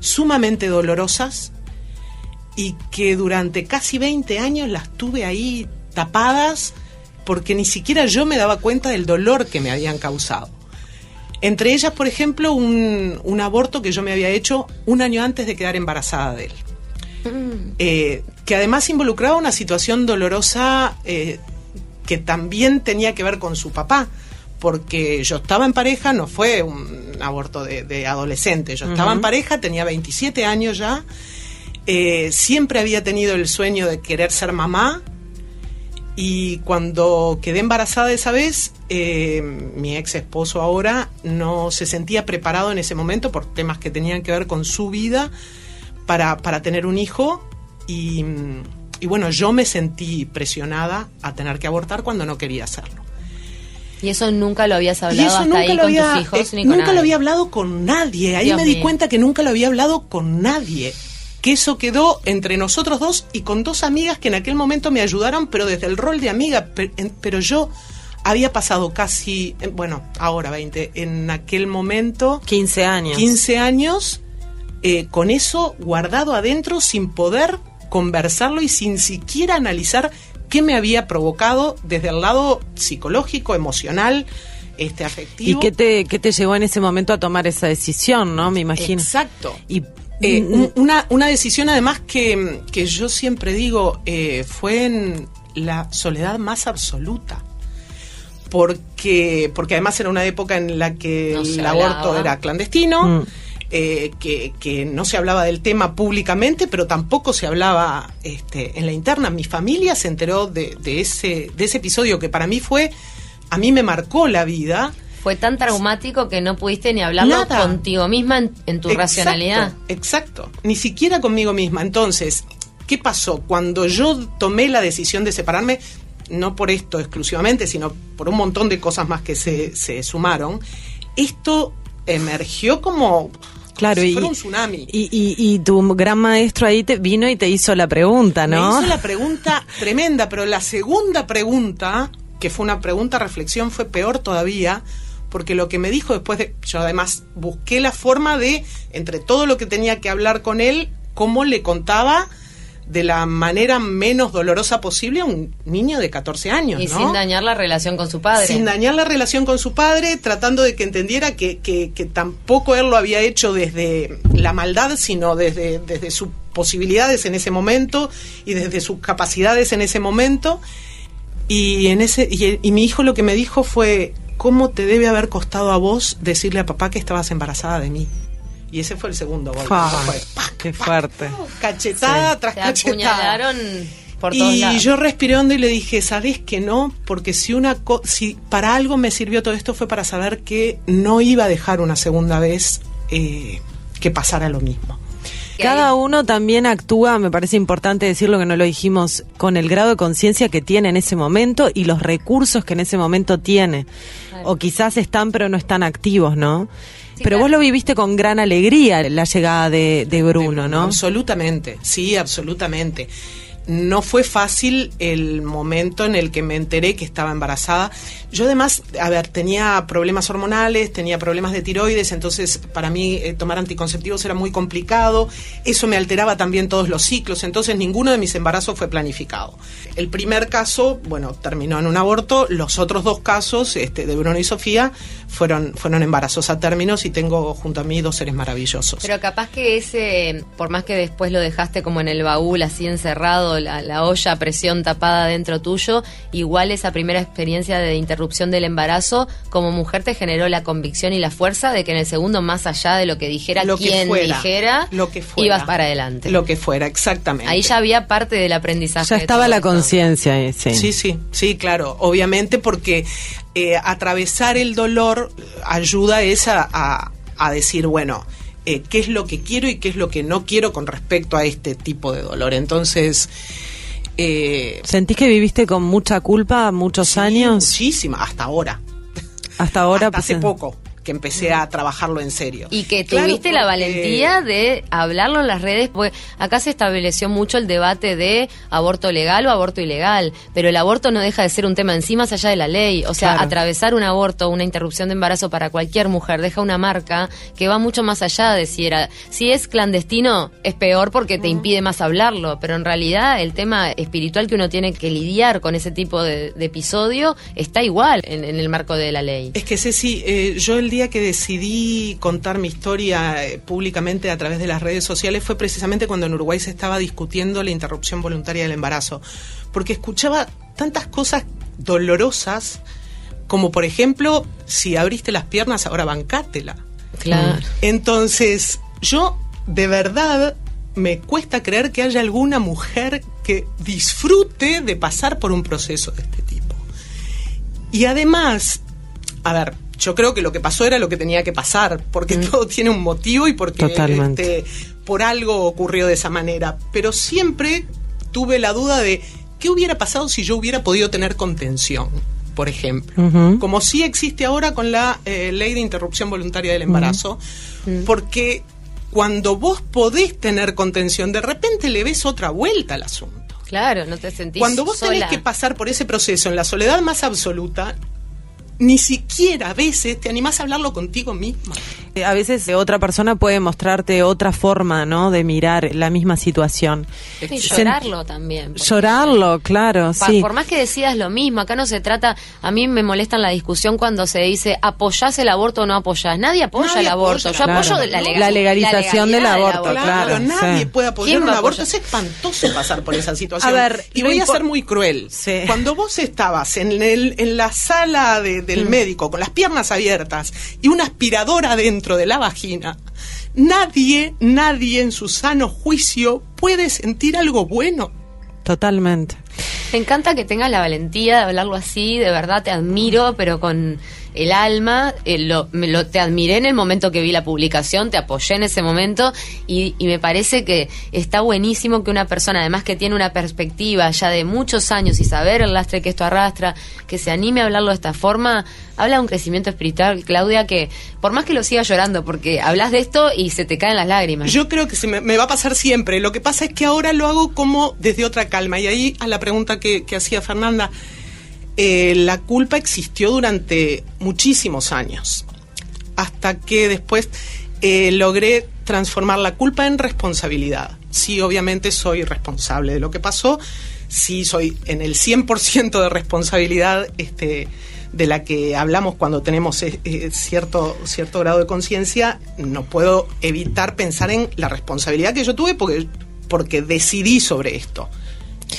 sumamente dolorosas y que durante casi 20 años las tuve ahí tapadas porque ni siquiera yo me daba cuenta del dolor que me habían causado? Entre ellas, por ejemplo, un, un aborto que yo me había hecho un año antes de quedar embarazada de él. Eh, que además involucraba una situación dolorosa eh, que también tenía que ver con su papá, porque yo estaba en pareja, no fue un aborto de, de adolescente, yo estaba en pareja, tenía 27 años ya, eh, siempre había tenido el sueño de querer ser mamá, y cuando quedé embarazada esa vez, eh, mi ex esposo ahora no se sentía preparado en ese momento por temas que tenían que ver con su vida para, para tener un hijo. Y, y bueno, yo me sentí presionada a tener que abortar cuando no quería hacerlo. Y eso nunca lo habías Y hablado eso hasta nunca ahí lo con había, tus hijos eh, ni con nunca nadie. lo había hablado con nadie. Ahí Dios me di mío. cuenta que nunca lo había hablado con nadie. Que eso quedó entre nosotros dos y con dos amigas que en aquel momento me ayudaron, pero desde el rol de amiga. Pe- en- Pero yo había pasado casi, eh, bueno, ahora 20, en aquel momento 15 años. 15 años eh, con eso guardado adentro sin poder conversarlo y sin siquiera analizar qué me había provocado desde el lado psicológico, emocional, este ¿Y afectivo. qué te, qué te llevó en ese momento a tomar esa decisión, no? Me imagino. Exacto. Y Eh, mm, un- una, una decisión además que, que yo siempre digo eh, fue en la soledad más absoluta. Porque, porque además era una época en la que No el aborto era clandestino, Mm. Eh, que, que no se hablaba del tema públicamente, pero tampoco se hablaba este, en la interna. Mi familia se enteró de, de ese, de ese episodio que para mí fue, a mí me marcó la vida. Fue tan traumático que no pudiste ni hablarlo Nada. contigo misma en, en tu Exacto, racionalidad. Exacto, ni siquiera conmigo misma. Entonces, ¿qué pasó? Cuando yo tomé la decisión de separarme, no por esto exclusivamente, sino por un montón de cosas más que se, se sumaron, esto emergió como, Claro, y, un tsunami. y, y- y tu gran maestro ahí te vino y te hizo la pregunta, ¿no? Me hizo la pregunta tremenda, pero la segunda pregunta, que fue una pregunta reflexión, fue peor todavía, porque lo que me dijo después de. Yo además busqué la forma de, entre todo lo que tenía que hablar con él, cómo le contaba de la manera menos dolorosa posible a un niño de 14 años. Y ¿no? sin dañar la relación con su padre. Sin dañar la relación con su padre, tratando de que entendiera que, que- que tampoco él lo había hecho desde la maldad, sino desde, desde sus posibilidades en ese momento y desde sus capacidades en ese momento. Y, en ese, y, y mi hijo lo que me dijo fue, ¿cómo te debe haber costado a vos decirle a papá que estabas embarazada de mí? Y ese fue el segundo golpe. Fa, Fue, ¡pac! qué fuerte. cachetada tras Te cachetada. apuñalaron por todos Y lados. yo respiré hondo y le dije, ¿sabes que no? Porque si una co- si para algo me sirvió todo esto fue para saber que no iba a dejar una segunda vez eh, que pasara lo mismo. Cada uno también actúa, me parece importante decirlo que no lo dijimos, con el grado de conciencia que tiene en ese momento y los recursos que en ese momento tiene. Claro. O quizás están pero no están activos, ¿no? Sí, pero claro. vos lo viviste con gran alegría la llegada de, de Bruno, ¿no? Absolutamente, sí, absolutamente. No fue fácil el momento en el que me enteré que estaba embarazada. Yo además, a ver, tenía problemas hormonales, tenía problemas de tiroides, entonces para mí eh, tomar anticonceptivos era muy complicado. Eso me alteraba también todos los ciclos, entonces ninguno de mis embarazos fue planificado. El primer caso, bueno, terminó en un aborto. Los otros dos casos, este, de Bruno y Sofía, fueron, fueron embarazos a términos y tengo junto a mí dos seres maravillosos. Pero capaz que ese, por más que después lo dejaste como en el baúl, así encerrado, la, la olla a presión tapada dentro tuyo, igual esa primera experiencia de interrupción del embarazo, como mujer te generó la convicción y la fuerza de que en el segundo, más allá de lo que dijera Lo que quien fuera, dijera, lo que fuera. ibas para adelante. Lo que fuera, exactamente. Ahí ya había parte del aprendizaje. Ya estaba la conciencia ahí, sí. Sí, sí, sí, claro. Obviamente porque eh, atravesar el dolor ayuda es a, a- a decir, bueno, eh, qué es lo que quiero y qué es lo que no quiero con respecto a este tipo de dolor. Entonces, eh, ¿Sentís que viviste con mucha culpa muchos sí, años? muchísima, hasta ahora. Hasta ahora. hasta hace pues, poco que empecé a trabajarlo en serio. Y que Claro, tuviste la valentía de hablarlo en las redes, porque acá se estableció mucho el debate de aborto legal o aborto ilegal, pero el aborto no deja de ser un tema en sí más allá de la ley. O sea, Claro. atravesar un aborto, una interrupción de embarazo para cualquier mujer deja una marca que va mucho más allá de si era, si es clandestino es peor porque te impide más hablarlo, pero en realidad el tema espiritual que uno tiene que lidiar con ese tipo de, de episodio está igual en, en el marco de la ley. Es que Ceci, eh, yo el día que decidí contar mi historia eh, públicamente a través de las redes sociales fue precisamente cuando en Uruguay se estaba discutiendo la interrupción voluntaria del embarazo, porque escuchaba tantas cosas dolorosas como por ejemplo, si abriste las piernas, ahora bancátela. Claro. Entonces, yo de verdad me cuesta creer que haya alguna mujer que disfrute de pasar por un proceso de este tipo. Y además, a ver, yo creo que lo que pasó era lo que tenía que pasar, porque todo tiene un motivo y porque este, por algo ocurrió de esa manera. Pero siempre tuve la duda de qué hubiera pasado si yo hubiera podido tener contención, por ejemplo. Como sí existe ahora con la eh, ley de interrupción voluntaria del embarazo, porque cuando vos podés tener contención, de repente le ves otra vuelta al asunto. Claro, no te sentís Cuando vos sola. tenés que pasar por ese proceso en la soledad más absoluta, ni siquiera a veces te animás a hablarlo contigo misma. Eh, A veces otra persona puede mostrarte otra forma, ¿no? De mirar la misma situación. Y llorarlo también. Llorarlo, claro, Pa- sí. Por más que decidas lo mismo, acá no se trata, a mí me molesta en la discusión cuando se dice apoyás el aborto o no apoyás. Nadie apoya Nadie el aborto. apoya Yo el apoyo aborto. la, No. legal- La legalización del aborto, claro, nadie sí. puede apoyar ¿Quién un aborto. Es espantoso pasar por esa situación. A ver, y voy a ser muy cruel. Sí. Cuando vos estabas en, el, en la sala de- del médico con las piernas abiertas y una aspiradora dentro de la vagina, nadie, nadie en su sano juicio puede sentir algo bueno. Totalmente. Me encanta que tengas la valentía de hablarlo así, de verdad te admiro, pero con el alma. eh, lo, me lo- te admiré en el momento que vi la publicación, te apoyé en ese momento y, y me parece que está buenísimo que una persona, además que tiene una perspectiva ya de muchos años y saber el lastre que esto arrastra, que se anime a hablarlo de esta forma, habla de un crecimiento espiritual, Claudia, que por más que lo siga llorando, porque hablas de esto y se te caen las lágrimas. Yo creo que se me, va a pasar siempre. Lo que pasa es que ahora lo hago como desde otra calma. Y ahí a la pregunta que hacía Fernanda, eh, la culpa existió durante muchísimos años. Hasta que después eh, logré transformar la culpa en responsabilidad. sí, obviamente soy responsable de lo que pasó, sí soy en el 100% de responsabilidad este, de la que hablamos cuando tenemos eh, cierto, cierto grado de conciencia, no puedo evitar pensar en la responsabilidad que yo tuve porque, porque decidí sobre esto.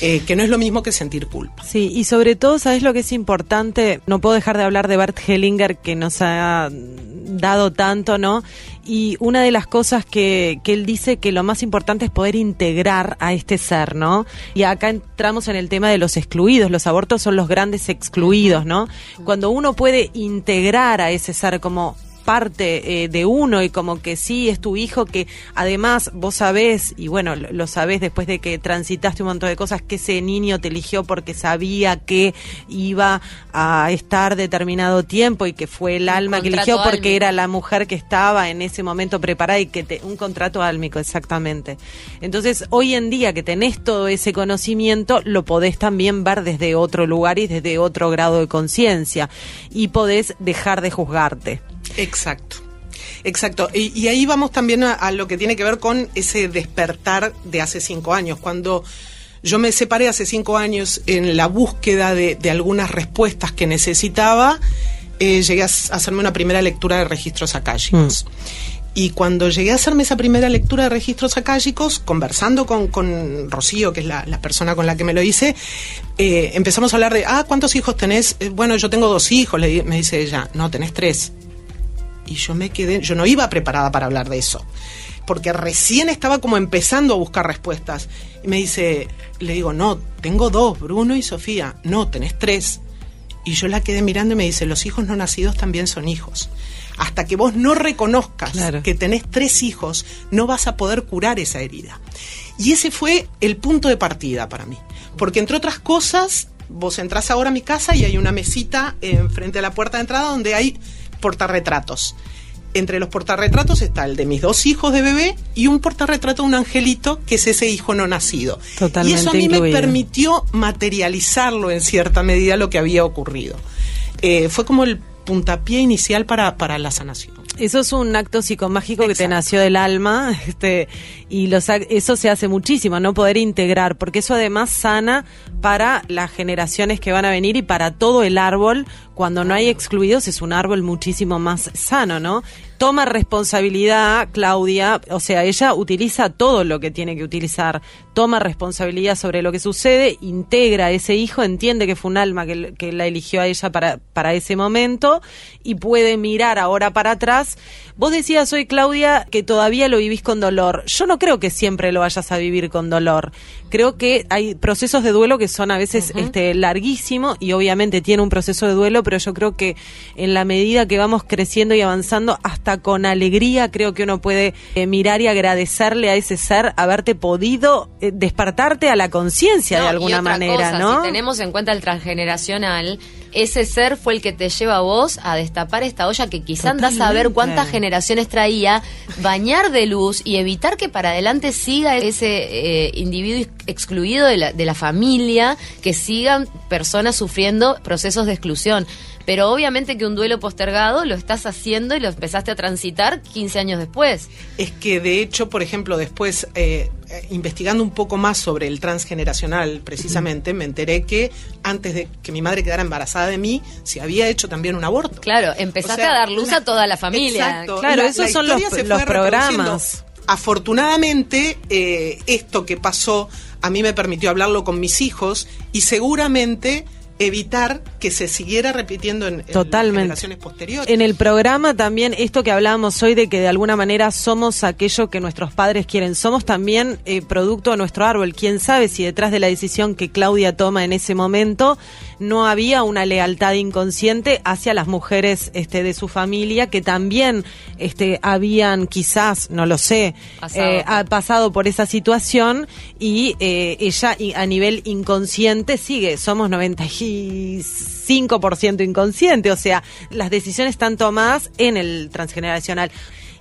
Eh, que no es lo mismo que sentir culpa. Sí, y sobre todo, ¿sabes lo que es importante? No puedo dejar de hablar de Bert Hellinger, que nos ha dado tanto, ¿no? Y una de las cosas que, que él dice que lo más importante es poder integrar a este ser, ¿no? Y acá entramos en el tema de los excluidos. Los abortos son los grandes excluidos, ¿no? Cuando uno puede integrar a ese ser como parte eh, de uno y como que sí es tu hijo que además vos sabés y bueno lo, lo sabés después de que transitaste un montón de cosas que ese niño te eligió porque sabía que iba a estar determinado tiempo y que fue el alma que eligió porque álmico. era la mujer que estaba en ese momento preparada y que te, un contrato álmico exactamente entonces hoy en día que tenés todo ese conocimiento lo podés también ver desde otro lugar y desde otro grado de conciencia y podés dejar de juzgarte Exacto. Exacto. Y, y ahí vamos también a, a lo que tiene que ver con ese despertar de hace cinco años. Cuando yo me separé hace cinco años en la búsqueda de, de algunas respuestas que necesitaba, eh, llegué a hacerme una primera lectura de registros akáshicos. Y cuando llegué a hacerme esa primera lectura de registros akáshicos, conversando con, con Rocío, que es la, la persona con la que me lo hice, eh, empezamos a hablar de, ah, ¿cuántos hijos tenés? Eh, bueno, yo tengo dos hijos, le, me dice ella, no, tenés tres. Y yo me quedé, yo no iba preparada para hablar de eso, porque recién estaba como empezando a buscar respuestas. Y me dice, le digo, no, tengo dos, Bruno y Sofía. No, tenés tres. Y yo la quedé mirando y me dice, los hijos no nacidos también son hijos. Hasta que vos no reconozcas Claro. que tenés tres hijos, no vas a poder curar esa herida. Y ese fue el punto de partida para mí. Porque entre otras cosas, vos entrás ahora a mi casa y hay una mesita enfrente de la puerta de entrada donde hay portarretratos. Entre los portarretratos está el de mis dos hijos de bebé y un portarretrato de un angelito que es ese hijo no nacido. Totalmente y eso a mí me permitió materializarlo en cierta medida lo que había ocurrido. Eh, fue como el puntapié inicial para, para la sanación. Eso es un acto psicomágico que te nació del alma, este, y los, eso se hace muchísimo, no poder integrar, porque eso además sana para las generaciones que van a venir y para todo el árbol. Cuando no hay excluidos es un árbol muchísimo más sano, ¿no? Toma responsabilidad, Claudia, o sea, ella utiliza todo lo que tiene que utilizar, toma responsabilidad sobre lo que sucede, integra a ese hijo, entiende que fue un alma que, que la eligió a ella para, para ese momento y puede mirar ahora para atrás. Vos decías hoy, Claudia, que todavía lo vivís con dolor. Yo no creo que siempre lo vayas a vivir con dolor. Creo que hay procesos de duelo que son a veces este, larguísimos y obviamente tiene un proceso de duelo, pero yo creo que en la medida que vamos creciendo y avanzando, hasta con alegría creo que uno puede eh, mirar y agradecerle a ese ser haberte podido eh, despertarte a la conciencia de y alguna otra manera, cosa, ¿no? Si tenemos en cuenta el transgeneracional, ese ser fue el que te lleva a vos a destapar esta olla que quizá andás a ver cuántas generaciones traía, bañar de luz y evitar que para adelante siga ese eh, individuo excluido de la, de la familia, que sigan personas sufriendo procesos de exclusión. Pero obviamente que un duelo postergado lo estás haciendo y lo empezaste a transitar 15 años después. Es que de hecho, por ejemplo, después, eh, eh, investigando un poco más sobre el transgeneracional, precisamente, me enteré que antes de que mi madre quedara embarazada de mí, se había hecho también un aborto. Claro, empezaste O sea, a dar luz la- a toda la familia. Exacto. Claro, La- esos la son los- los programas. Afortunadamente, eh, esto que pasó a mí me permitió hablarlo con mis hijos y seguramente evitar que se siguiera repitiendo en, Totalmente. generaciones posteriores. En el programa también, esto que hablábamos hoy de que de alguna manera somos aquello que nuestros padres quieren, somos también eh, producto de nuestro árbol. Quién sabe si detrás de la decisión que Claudia toma en ese momento no había una lealtad inconsciente hacia las mujeres este, de su familia que también este, habían quizás, no lo sé, Pasado. eh, ha pasado por esa situación y eh, ella a nivel inconsciente sigue, somos 95% inconsciente, o sea, las decisiones están tomadas en el transgeneracional.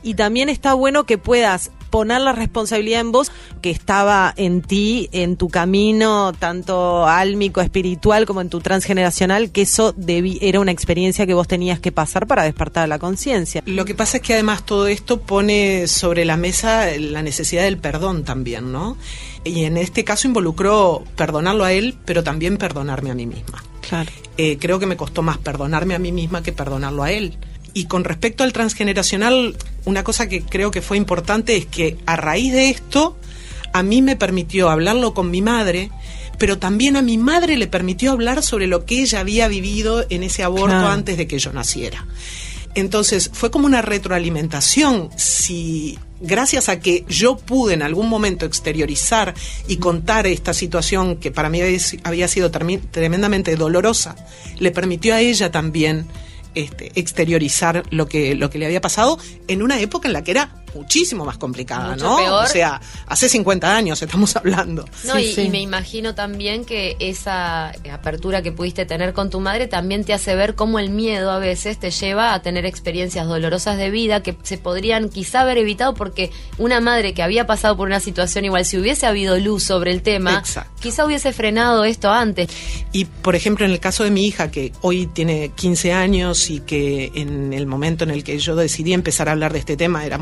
Y también está bueno que puedas poner la responsabilidad en vos que estaba en ti, en tu camino, tanto álmico, espiritual, como en tu transgeneracional, que eso debí- era una experiencia que vos tenías que pasar para despertar la conciencia. Lo que pasa es que además todo esto pone sobre la mesa la necesidad del perdón también, ¿no? Y en este caso involucró perdonarlo a él, pero también perdonarme a mí misma. Claro. Eh, creo que me costó más perdonarme a mí misma que perdonarlo a él. Y con respecto al transgeneracional, una cosa que creo que fue importante es que a raíz de esto, a mí me permitió hablarlo con mi madre, pero también a mi madre le permitió hablar sobre lo que ella había vivido en ese aborto Claro. antes de que yo naciera. Entonces fue como una retroalimentación. Si gracias a que yo pude en algún momento exteriorizar y contar esta situación que para mí había si- había sido tremendamente dolorosa, le permitió a ella también este, exteriorizar lo que, lo que le había pasado en una época en la que era muchísimo más complicada, Mucho ¿no? peor. O sea, hace 50 años estamos hablando. No, Sí, y, sí. y me imagino también que esa apertura que pudiste tener con tu madre también te hace ver cómo el miedo a veces te lleva a tener experiencias dolorosas de vida que se podrían quizá haber evitado porque una madre que había pasado por una situación igual, si hubiese habido luz sobre el tema, Exacto. quizá hubiese frenado esto antes. Y por ejemplo, en el caso de mi hija, que hoy tiene 15 años y que en el momento en el que yo decidí empezar a hablar de este tema, era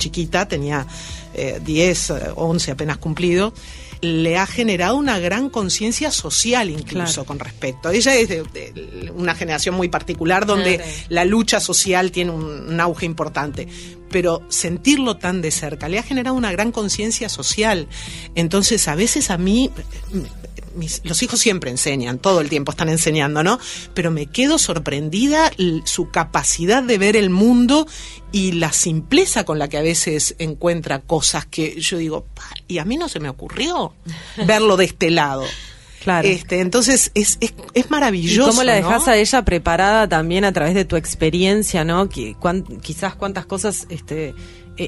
chiquita, tenía eh, 10, eh, 11 apenas cumplido, le ha generado una gran conciencia social incluso Claro. con respecto. Ella es de, de una generación muy particular donde Claro. la lucha social tiene un, un auge importante, pero sentirlo tan de cerca le ha generado una gran conciencia social. Entonces, a veces a mí, mis- los hijos siempre enseñan, todo el tiempo están enseñando, ¿no? Pero me quedo sorprendida su capacidad de ver el mundo y la simpleza con la que a veces encuentra cosas que yo digo, "Pa, y a mí no se me ocurrió <laughs> verlo de este lado. Claro. Este, entonces es, es, es ¿Y maravilloso. cómo la ¿no? dejas a ella preparada también a través de tu experiencia, ¿no? Que, cuán- quizás cuántas cosas este,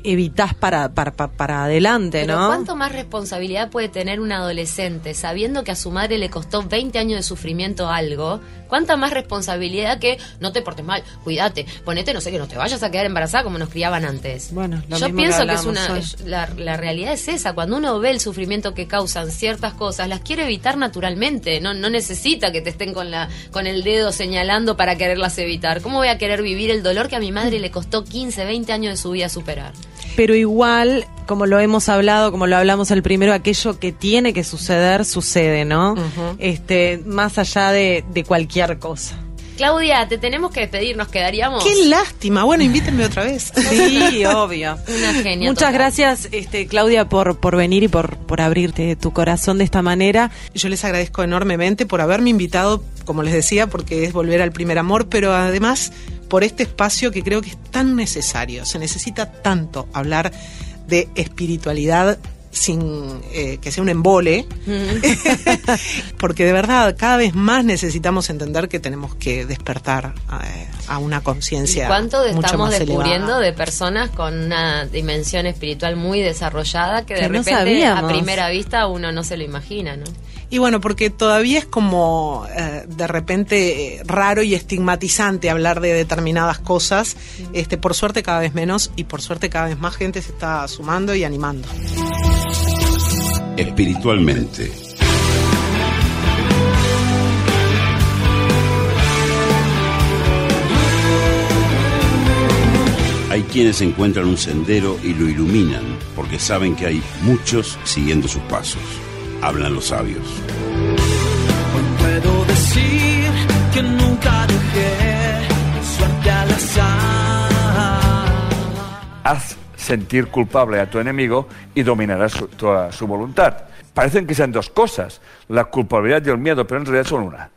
evitás para, para, pa- para adelante, Pero ¿no? ¿cuánto más responsabilidad puede tener un adolescente sabiendo que a su madre le costó 20 años de sufrimiento algo? ¿Cuánta más responsabilidad que no te portes mal, cuídate, ponete, no sé, que no te vayas a quedar embarazada como nos criaban antes? Bueno, lo Yo mismo pienso que, es una. La, la realidad es esa. Cuando uno ve el sufrimiento que causan ciertas cosas, las quiere evitar naturalmente. No, no necesita que te estén con, la, con el dedo señalando para quererlas evitar. ¿Cómo voy a querer vivir el dolor que a mi madre le costó 15, 20 años de su vida superar? Pero igual, como lo hemos hablado, como lo hablamos el primero, aquello que tiene que suceder, sucede, ¿no? Este, más allá de, de cualquier cosa. Claudia, te tenemos que despedir, nos quedaríamos. Qué lástima. Bueno, invítenme otra vez. <laughs> Sí, obvio. <laughs> Una genia Muchas total. gracias, este, Claudia, por, por venir y por, por abrirte tu corazón de esta manera. Yo les agradezco enormemente por haberme invitado, como les decía, porque es volver al primer amor, pero además por este espacio que creo que es tan necesario. Se necesita tanto hablar de espiritualidad sin eh, que sea un embole, <laughs> porque de verdad cada vez más necesitamos entender que tenemos que despertar eh, a una ¿Y conciencia cuánto mucho estamos más descubriendo elevada. de personas con una dimensión espiritual muy desarrollada que de Que repente a primera vista uno no se lo imagina, ¿no? Y bueno, porque todavía es como eh, de repente eh, raro y estigmatizante hablar de determinadas cosas. Este, por suerte cada vez menos y por suerte cada vez más gente se está sumando y animando. Espiritualmente. Hay quienes encuentran un sendero y lo iluminan porque saben que hay muchos siguiendo sus pasos. Hablan los sabios. Hoy puedo decir que nunca dejé suerte al azar. haz sentir culpable a tu enemigo y dominarás su, tu- su voluntad. Parecen que sean dos cosas, la culpabilidad y el miedo, pero en realidad son una.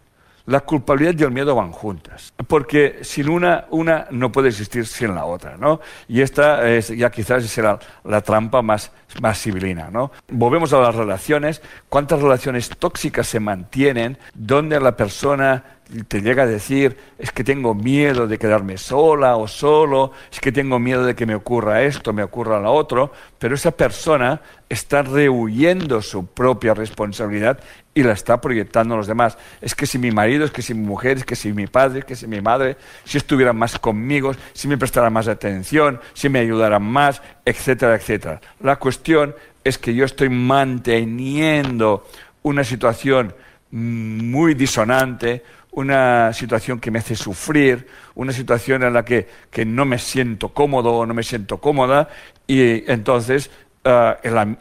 La culpabilidad y el miedo van juntas, porque sin una, una no puede existir sin la otra, ¿no? Y esta es, ya quizás será la trampa más, más civilina, ¿no? Volvemos a las relaciones, ¿cuántas relaciones tóxicas se mantienen donde la persona te llega a decir, es que tengo miedo de quedarme sola o solo, es que tengo miedo de que me ocurra esto, me ocurra lo otro, pero esa persona está rehuyendo su propia responsabilidad y la está proyectando a los demás. Es que si mi marido, es que si mi mujer, es que si mi padre, es que si mi madre, si estuvieran más conmigo, si me prestaran más atención, si me ayudaran más, etcétera, etcétera. La cuestión es que yo estoy manteniendo una situación muy disonante, una situación que me hace sufrir, una situación en la que, no me siento cómodo o no me siento cómoda, y entonces eh,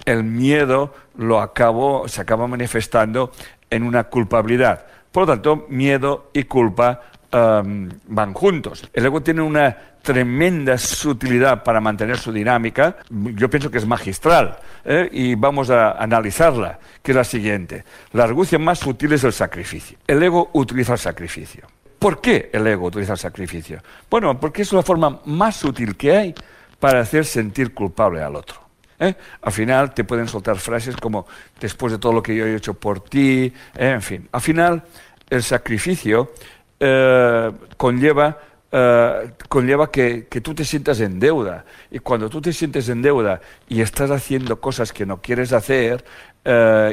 el, miedo lo acabo, se acaba manifestando en una culpabilidad. Por lo tanto, miedo y culpa em, van juntos. El ego tiene una tremenda sutilidad para mantener su dinámica, yo pienso que es magistral, ¿eh? y vamos a analizarla, que es la siguiente. La argucia más sutil es el sacrificio. El ego utiliza el sacrificio. ¿Por qué el ego utiliza el sacrificio? Bueno, porque es la forma más sutil que hay para hacer sentir culpable al otro. ¿Eh? Al final te pueden soltar frases como después de todo lo que yo he hecho por ti, ¿eh? en fin. Al final el sacrificio conlleva eh, conlleva que, tú te sientas en deuda. Y cuando tú te sientes en deuda y estás haciendo cosas que no quieres hacer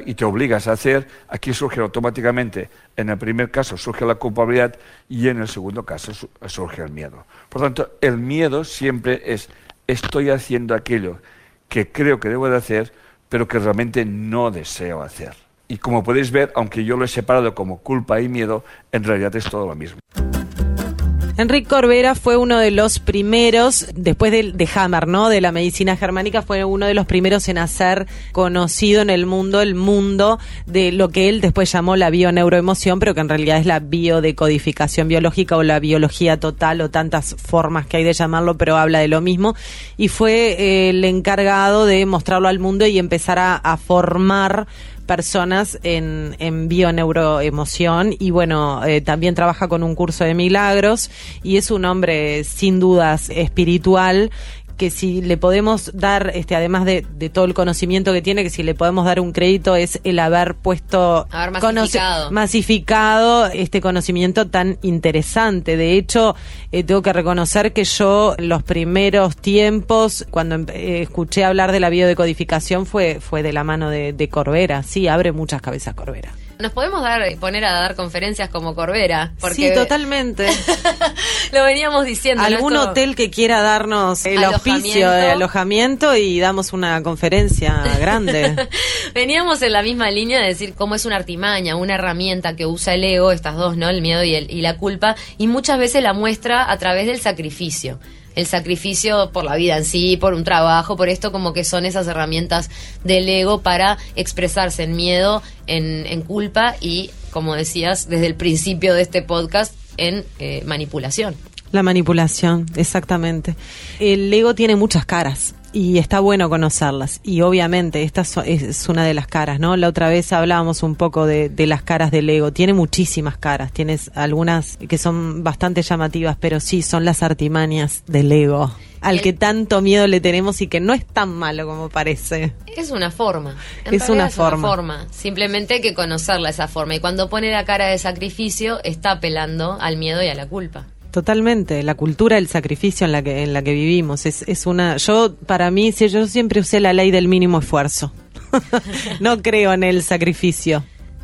y te obligas a hacer, aquí surge automáticamente, en el primer caso surge la culpabilidad y en el segundo caso surge el miedo. Por tanto, el miedo siempre es estoy haciendo aquello que creo que debo de hacer, pero que realmente no deseo hacer. Y como podéis ver, aunque yo lo he separado como culpa y miedo, en realidad es todo lo mismo. Enrique Corbera fue uno de los primeros, después de, Hammer, ¿no? De la medicina germánica, fue uno de los primeros en hacer conocido en el mundo el mundo de lo que él después llamó la bioneuroemoción, pero que en realidad es la biodecodificación biológica o la biología total o tantas formas que hay de llamarlo, pero habla de lo mismo. Y fue eh, el encargado de mostrarlo al mundo y empezar a formar personas en, en bioneuroemoción y bueno, eh, también trabaja con un curso de milagros y es un hombre sin dudas espiritual que si le podemos dar, este, además de, todo el conocimiento que tiene, que si le podemos dar un crédito es el haber puesto haber masificado. masificado este conocimiento tan interesante. De hecho, eh, tengo que reconocer que yo los primeros tiempos, cuando eh, escuché hablar de la biodecodificación, fue, fue de la mano de, de Corbera. Sí, abre muchas cabezas Corbera. Nos podemos dar, poner a dar conferencias como Corbera. Porque sí, totalmente. <laughs> lo veníamos diciendo. Algún hotel que quiera darnos el auspicio de alojamiento y damos una conferencia grande. <laughs> Veníamos en la misma línea de decir cómo es una artimaña, una herramienta que usa el ego, estas dos, ¿no? El miedo y, el, y la culpa, y muchas veces la muestra a través del sacrificio el sacrificio por la vida en sí, por un trabajo, por esto como que son esas herramientas del ego para expresarse en miedo, en, culpa y, como decías desde el principio de este podcast, en eh, manipulación. La manipulación, exactamente. El ego tiene muchas caras y está bueno conocerlas. Y obviamente esta es una de las caras, ¿no? La otra vez hablábamos un poco de, de, las caras del ego. Tiene muchísimas caras, tienes algunas que son bastante llamativas, pero sí, son las artimañas del ego. Al que tanto miedo le tenemos y que no es tan malo como parece. Es una forma. es, una, forma. una forma. Simplemente hay que conocerla esa forma. Y cuando pone la cara de sacrificio, está apelando al miedo y a la culpa. Totalmente, la cultura del sacrificio en la que en la que vivimos es, es una yo para mí si yo siempre usé la ley del mínimo esfuerzo. <laughs> no creo en el sacrificio.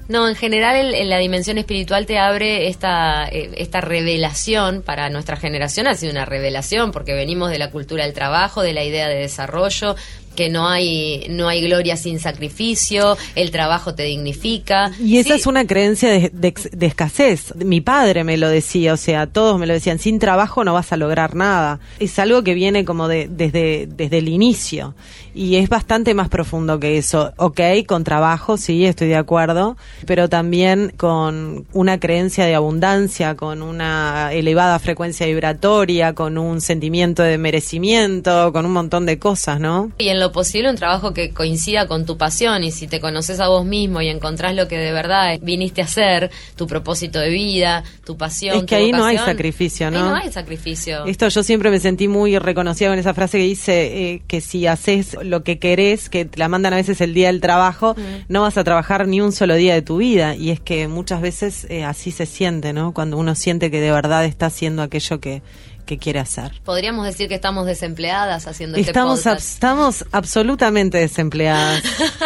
No, en general en la dimensión espiritual te abre esta, eh, esta revelación para nuestra generación, ha sido una revelación porque venimos de la cultura del trabajo, de la idea de desarrollo, que no hay no hay gloria sin sacrificio, el trabajo te dignifica. Y esa es una creencia de, de, escasez. Mi padre me lo decía, o sea, todos me lo decían, sin trabajo no vas a lograr nada. Es algo que viene como de, desde, desde el inicio y es bastante más profundo que eso. Ok, con trabajo, sí, estoy de acuerdo, pero también con una creencia de abundancia, con una elevada frecuencia vibratoria, con un sentimiento de merecimiento, con un montón de cosas, ¿no? Y en lo lo posible un trabajo que coincida con tu pasión y si te conoces a vos mismo y encontrás lo que de verdad viniste a hacer, tu propósito de vida, tu pasión. Es que tu ahí no hay sacrificio, ¿no? Ahí no hay sacrificio. Esto yo siempre me sentí muy reconocida con esa frase que dice eh, que si haces lo que querés, que te la mandan a veces el día del trabajo, no vas a trabajar ni un solo día de tu vida. Y es que muchas veces eh, así se siente, ¿no? Cuando uno siente que de verdad está haciendo aquello que, que quiere hacer. Podríamos decir que estamos desempleadas haciendo Estamos, este ab- podcast. estamos absolutamente desempleadas.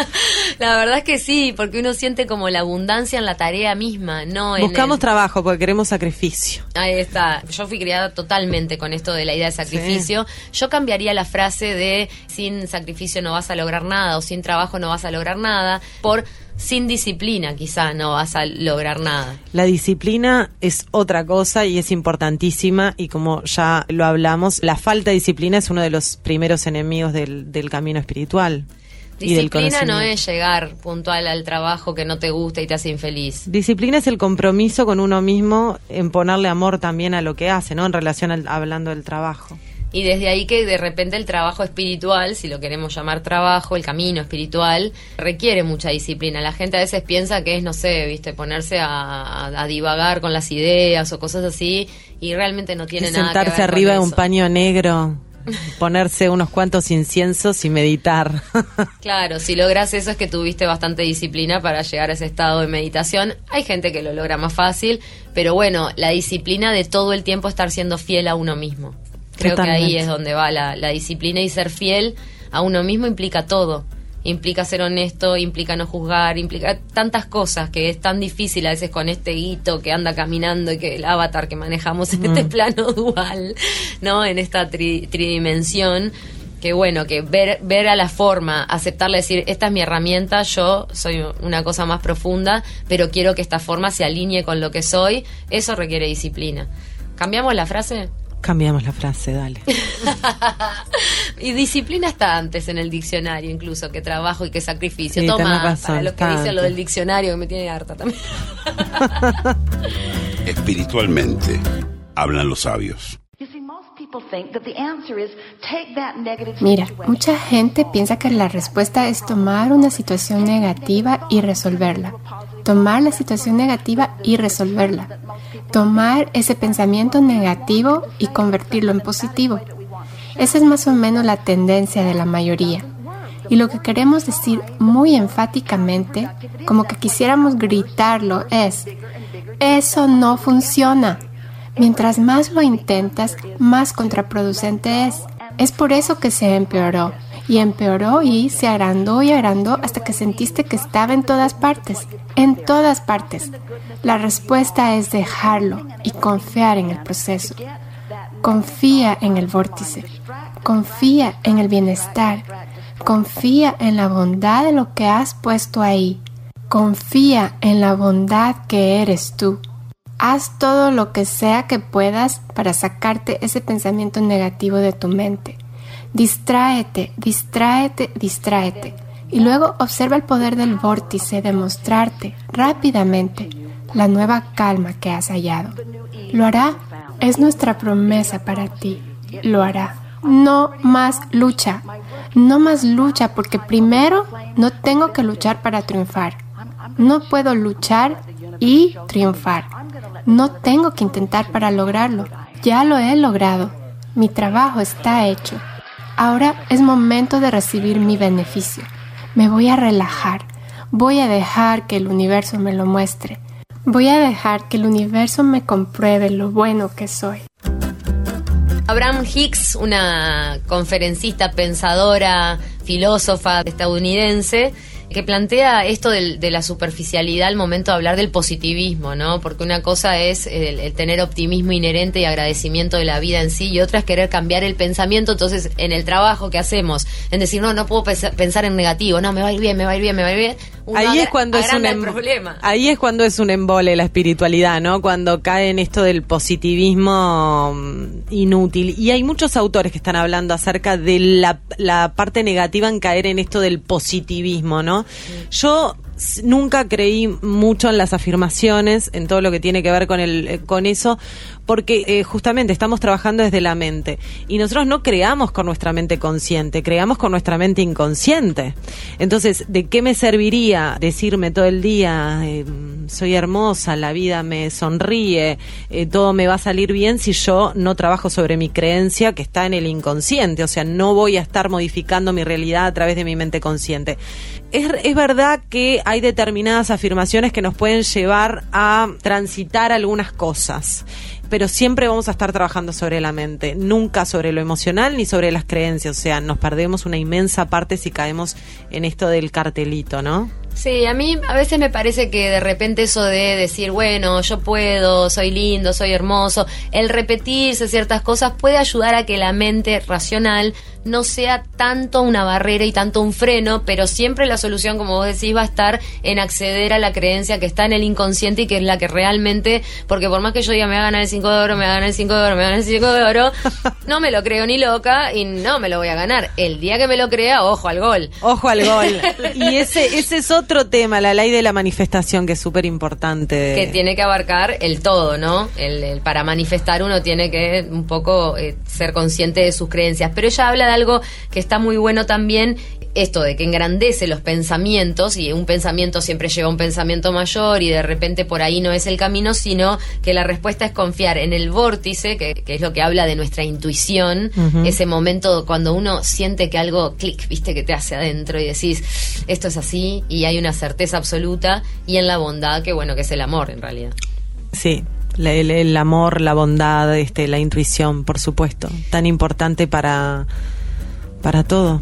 <laughs> la verdad es que sí, porque uno siente como la abundancia en la tarea misma, no en Buscamos el- trabajo porque queremos sacrificio. Ahí está. Yo fui criada totalmente con esto de la idea de sacrificio. Yo cambiaría la frase de sin sacrificio no vas a lograr nada o sin trabajo no vas a lograr nada por sin disciplina quizá no vas a lograr nada. La disciplina es otra cosa y es importantísima y como ya lo hablamos, la falta de disciplina es uno de los primeros enemigos del, del camino espiritual. Disciplina no es llegar puntual al trabajo que no te gusta y te hace infeliz. Disciplina es el compromiso con uno mismo en ponerle amor también a lo que hace, ¿no? En relación al hablando del trabajo. Y desde ahí que de repente el trabajo espiritual, si lo queremos llamar trabajo, el camino espiritual, requiere mucha disciplina. La gente a veces piensa que es, no sé, viste, ponerse a, a- divagar con las ideas o cosas así, y realmente no tiene nada que sentarse ver con arriba de un paño negro, <laughs> ponerse unos cuantos inciensos y meditar. <laughs> Claro, si logras eso es que tuviste bastante disciplina para llegar a ese estado de meditación. Hay gente que lo logra más fácil, pero bueno, la disciplina de todo el tiempo estar siendo fiel a uno mismo. Creo que ahí es donde va la, la disciplina y ser fiel a uno mismo implica todo. Implica ser honesto, implica no juzgar, implica tantas cosas que es tan difícil a veces con este hito que anda caminando y que el avatar que manejamos en este plano <laughs> dual, ¿no? En esta tri- tridimensión que bueno, que ver, ver a la forma, aceptarle, decir, esta es mi herramienta, yo soy una cosa más profunda, pero quiero que esta forma se alinee con lo que soy, eso requiere disciplina. ¿Cambiamos la frase? Cambiamos la frase, dale. <laughs> y disciplina está antes en el diccionario, incluso, que trabajo y que sacrificio. Sí, Toma, razón, para los que dicen lo antes. del diccionario, que me tiene harta también. <laughs> <laughs> Espiritualmente, hablan los sabios. You see, most people think that the answer is take that negative Mira, mucha gente piensa que la respuesta es tomar una situación negativa y resolverla. Tomar la situación negativa y resolverla. Tomar ese pensamiento negativo y convertirlo en positivo. Esa es más o menos la tendencia de la mayoría. Y lo que queremos decir muy enfáticamente, como que quisiéramos gritarlo, es, eso no funciona. Mientras más lo intentas, más contraproducente es. Es por eso que se empeoró. Y empeoró y se agrandó y agrandó hasta que sentiste que estaba en todas partes. En todas partes. La respuesta es dejarlo y confiar en el proceso. Confía en el vórtice. Confía en el bienestar. Confía en la bondad de lo que has puesto ahí. Confía en la bondad que eres tú. Haz todo lo que sea que puedas para sacarte ese pensamiento negativo de tu mente. Distráete, distráete, distráete. Y luego observa el poder del vórtice de mostrarte rápidamente la nueva calma que has hallado. Lo hará. Es nuestra promesa para ti. Lo hará. No más lucha. No más lucha porque primero no tengo que luchar para triunfar. No puedo luchar y triunfar. No tengo que intentar para lograrlo. Ya lo he logrado. Mi trabajo está hecho. Ahora es momento de recibir mi beneficio. Me voy a relajar. Voy a dejar que el universo me lo muestre. Voy a dejar que el universo me compruebe lo bueno que soy. Abraham Hicks, una conferencista, pensadora, filósofa estadounidense, que plantea esto de la superficialidad al momento de hablar del positivismo, ¿no? Porque una cosa es el, el tener optimismo inherente y agradecimiento de la vida en sí, y otra es querer cambiar el pensamiento. Entonces, en el trabajo que hacemos, en decir, no, no puedo pens- pensar en negativo, no, me va a ir bien, me va a ir bien, me va a ir bien. Uno Ahí es cuando es un el em- problema. ahí es cuando es un embole la espiritualidad, ¿no? Cuando cae en esto del positivismo mm, inútil. Y hay muchos autores que están hablando acerca de la, la parte negativa en caer en esto del positivismo, ¿no? Yo nunca creí mucho en las afirmaciones, en todo lo que tiene que ver con el eh, con eso, porque eh, justamente estamos trabajando desde la mente y nosotros no creamos con nuestra mente consciente, creamos con nuestra mente inconsciente. Entonces, ¿de qué me serviría decirme todo el día, eh, soy hermosa, la vida me sonríe, eh, todo me va a salir bien si yo no trabajo sobre mi creencia que está en el inconsciente? O sea, no voy a estar modificando mi realidad a través de mi mente consciente. Es, es verdad que hay determinadas afirmaciones que nos pueden llevar a transitar algunas cosas pero siempre vamos a estar trabajando sobre la mente, nunca sobre lo emocional ni sobre las creencias. O sea, nos perdemos una inmensa parte si caemos en esto del cartelito, ¿no? Sí, a mí a veces me parece que de repente eso de decir, bueno, yo puedo, soy lindo, soy hermoso, el repetirse ciertas cosas puede ayudar a que la mente racional no sea tanto una barrera y tanto un freno, pero siempre la solución, como vos decís, va a estar en acceder a la creencia que está en el inconsciente y que es la que realmente, porque por más que yo diga me va a ganar el 5 de oro, me va a ganar el 5 de oro, me va a ganar el 5 de oro, <laughs> no me lo creo ni loca y no me lo voy a ganar. El día que me lo crea, ojo al gol. Ojo al gol. <laughs> y ese, ese es otro tema, la ley de la manifestación, que es súper importante. Que tiene que abarcar el todo, ¿no? El, para manifestar uno tiene que un poco eh, ser consciente de sus creencias. Pero ella habla algo que está muy bueno también, esto de que engrandece los pensamientos y un pensamiento siempre lleva a un pensamiento mayor y de repente por ahí no es el camino, sino que la respuesta es confiar en el vórtice, que, es lo que habla de nuestra intuición, ese momento cuando uno siente que algo clic, viste, que te hace adentro y decís, esto es así y hay una certeza absoluta y en la bondad, que bueno, que es el amor en realidad. Sí, el, el, amor, la bondad, este, la intuición, por supuesto, tan importante para para todo.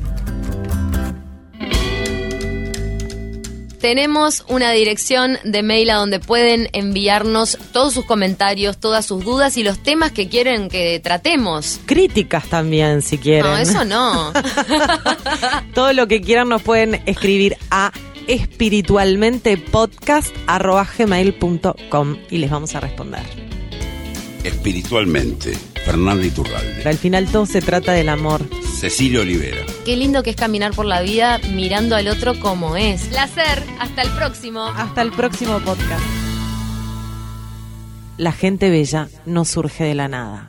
Tenemos una dirección de mail a donde pueden enviarnos todos sus comentarios, todas sus dudas y los temas que quieren que tratemos. Críticas también, si quieren. No, eso no. <laughs> Todo lo que quieran nos pueden escribir a espiritualmentepodcast.gmail.com y les vamos a responder. Espiritualmente, Fernanda Iturralde. Al final todo se trata del amor. Cecilia Olivera. Qué lindo que es caminar por la vida mirando al otro como es. Placer, hasta el próximo. Hasta el próximo podcast. La gente bella no surge de la nada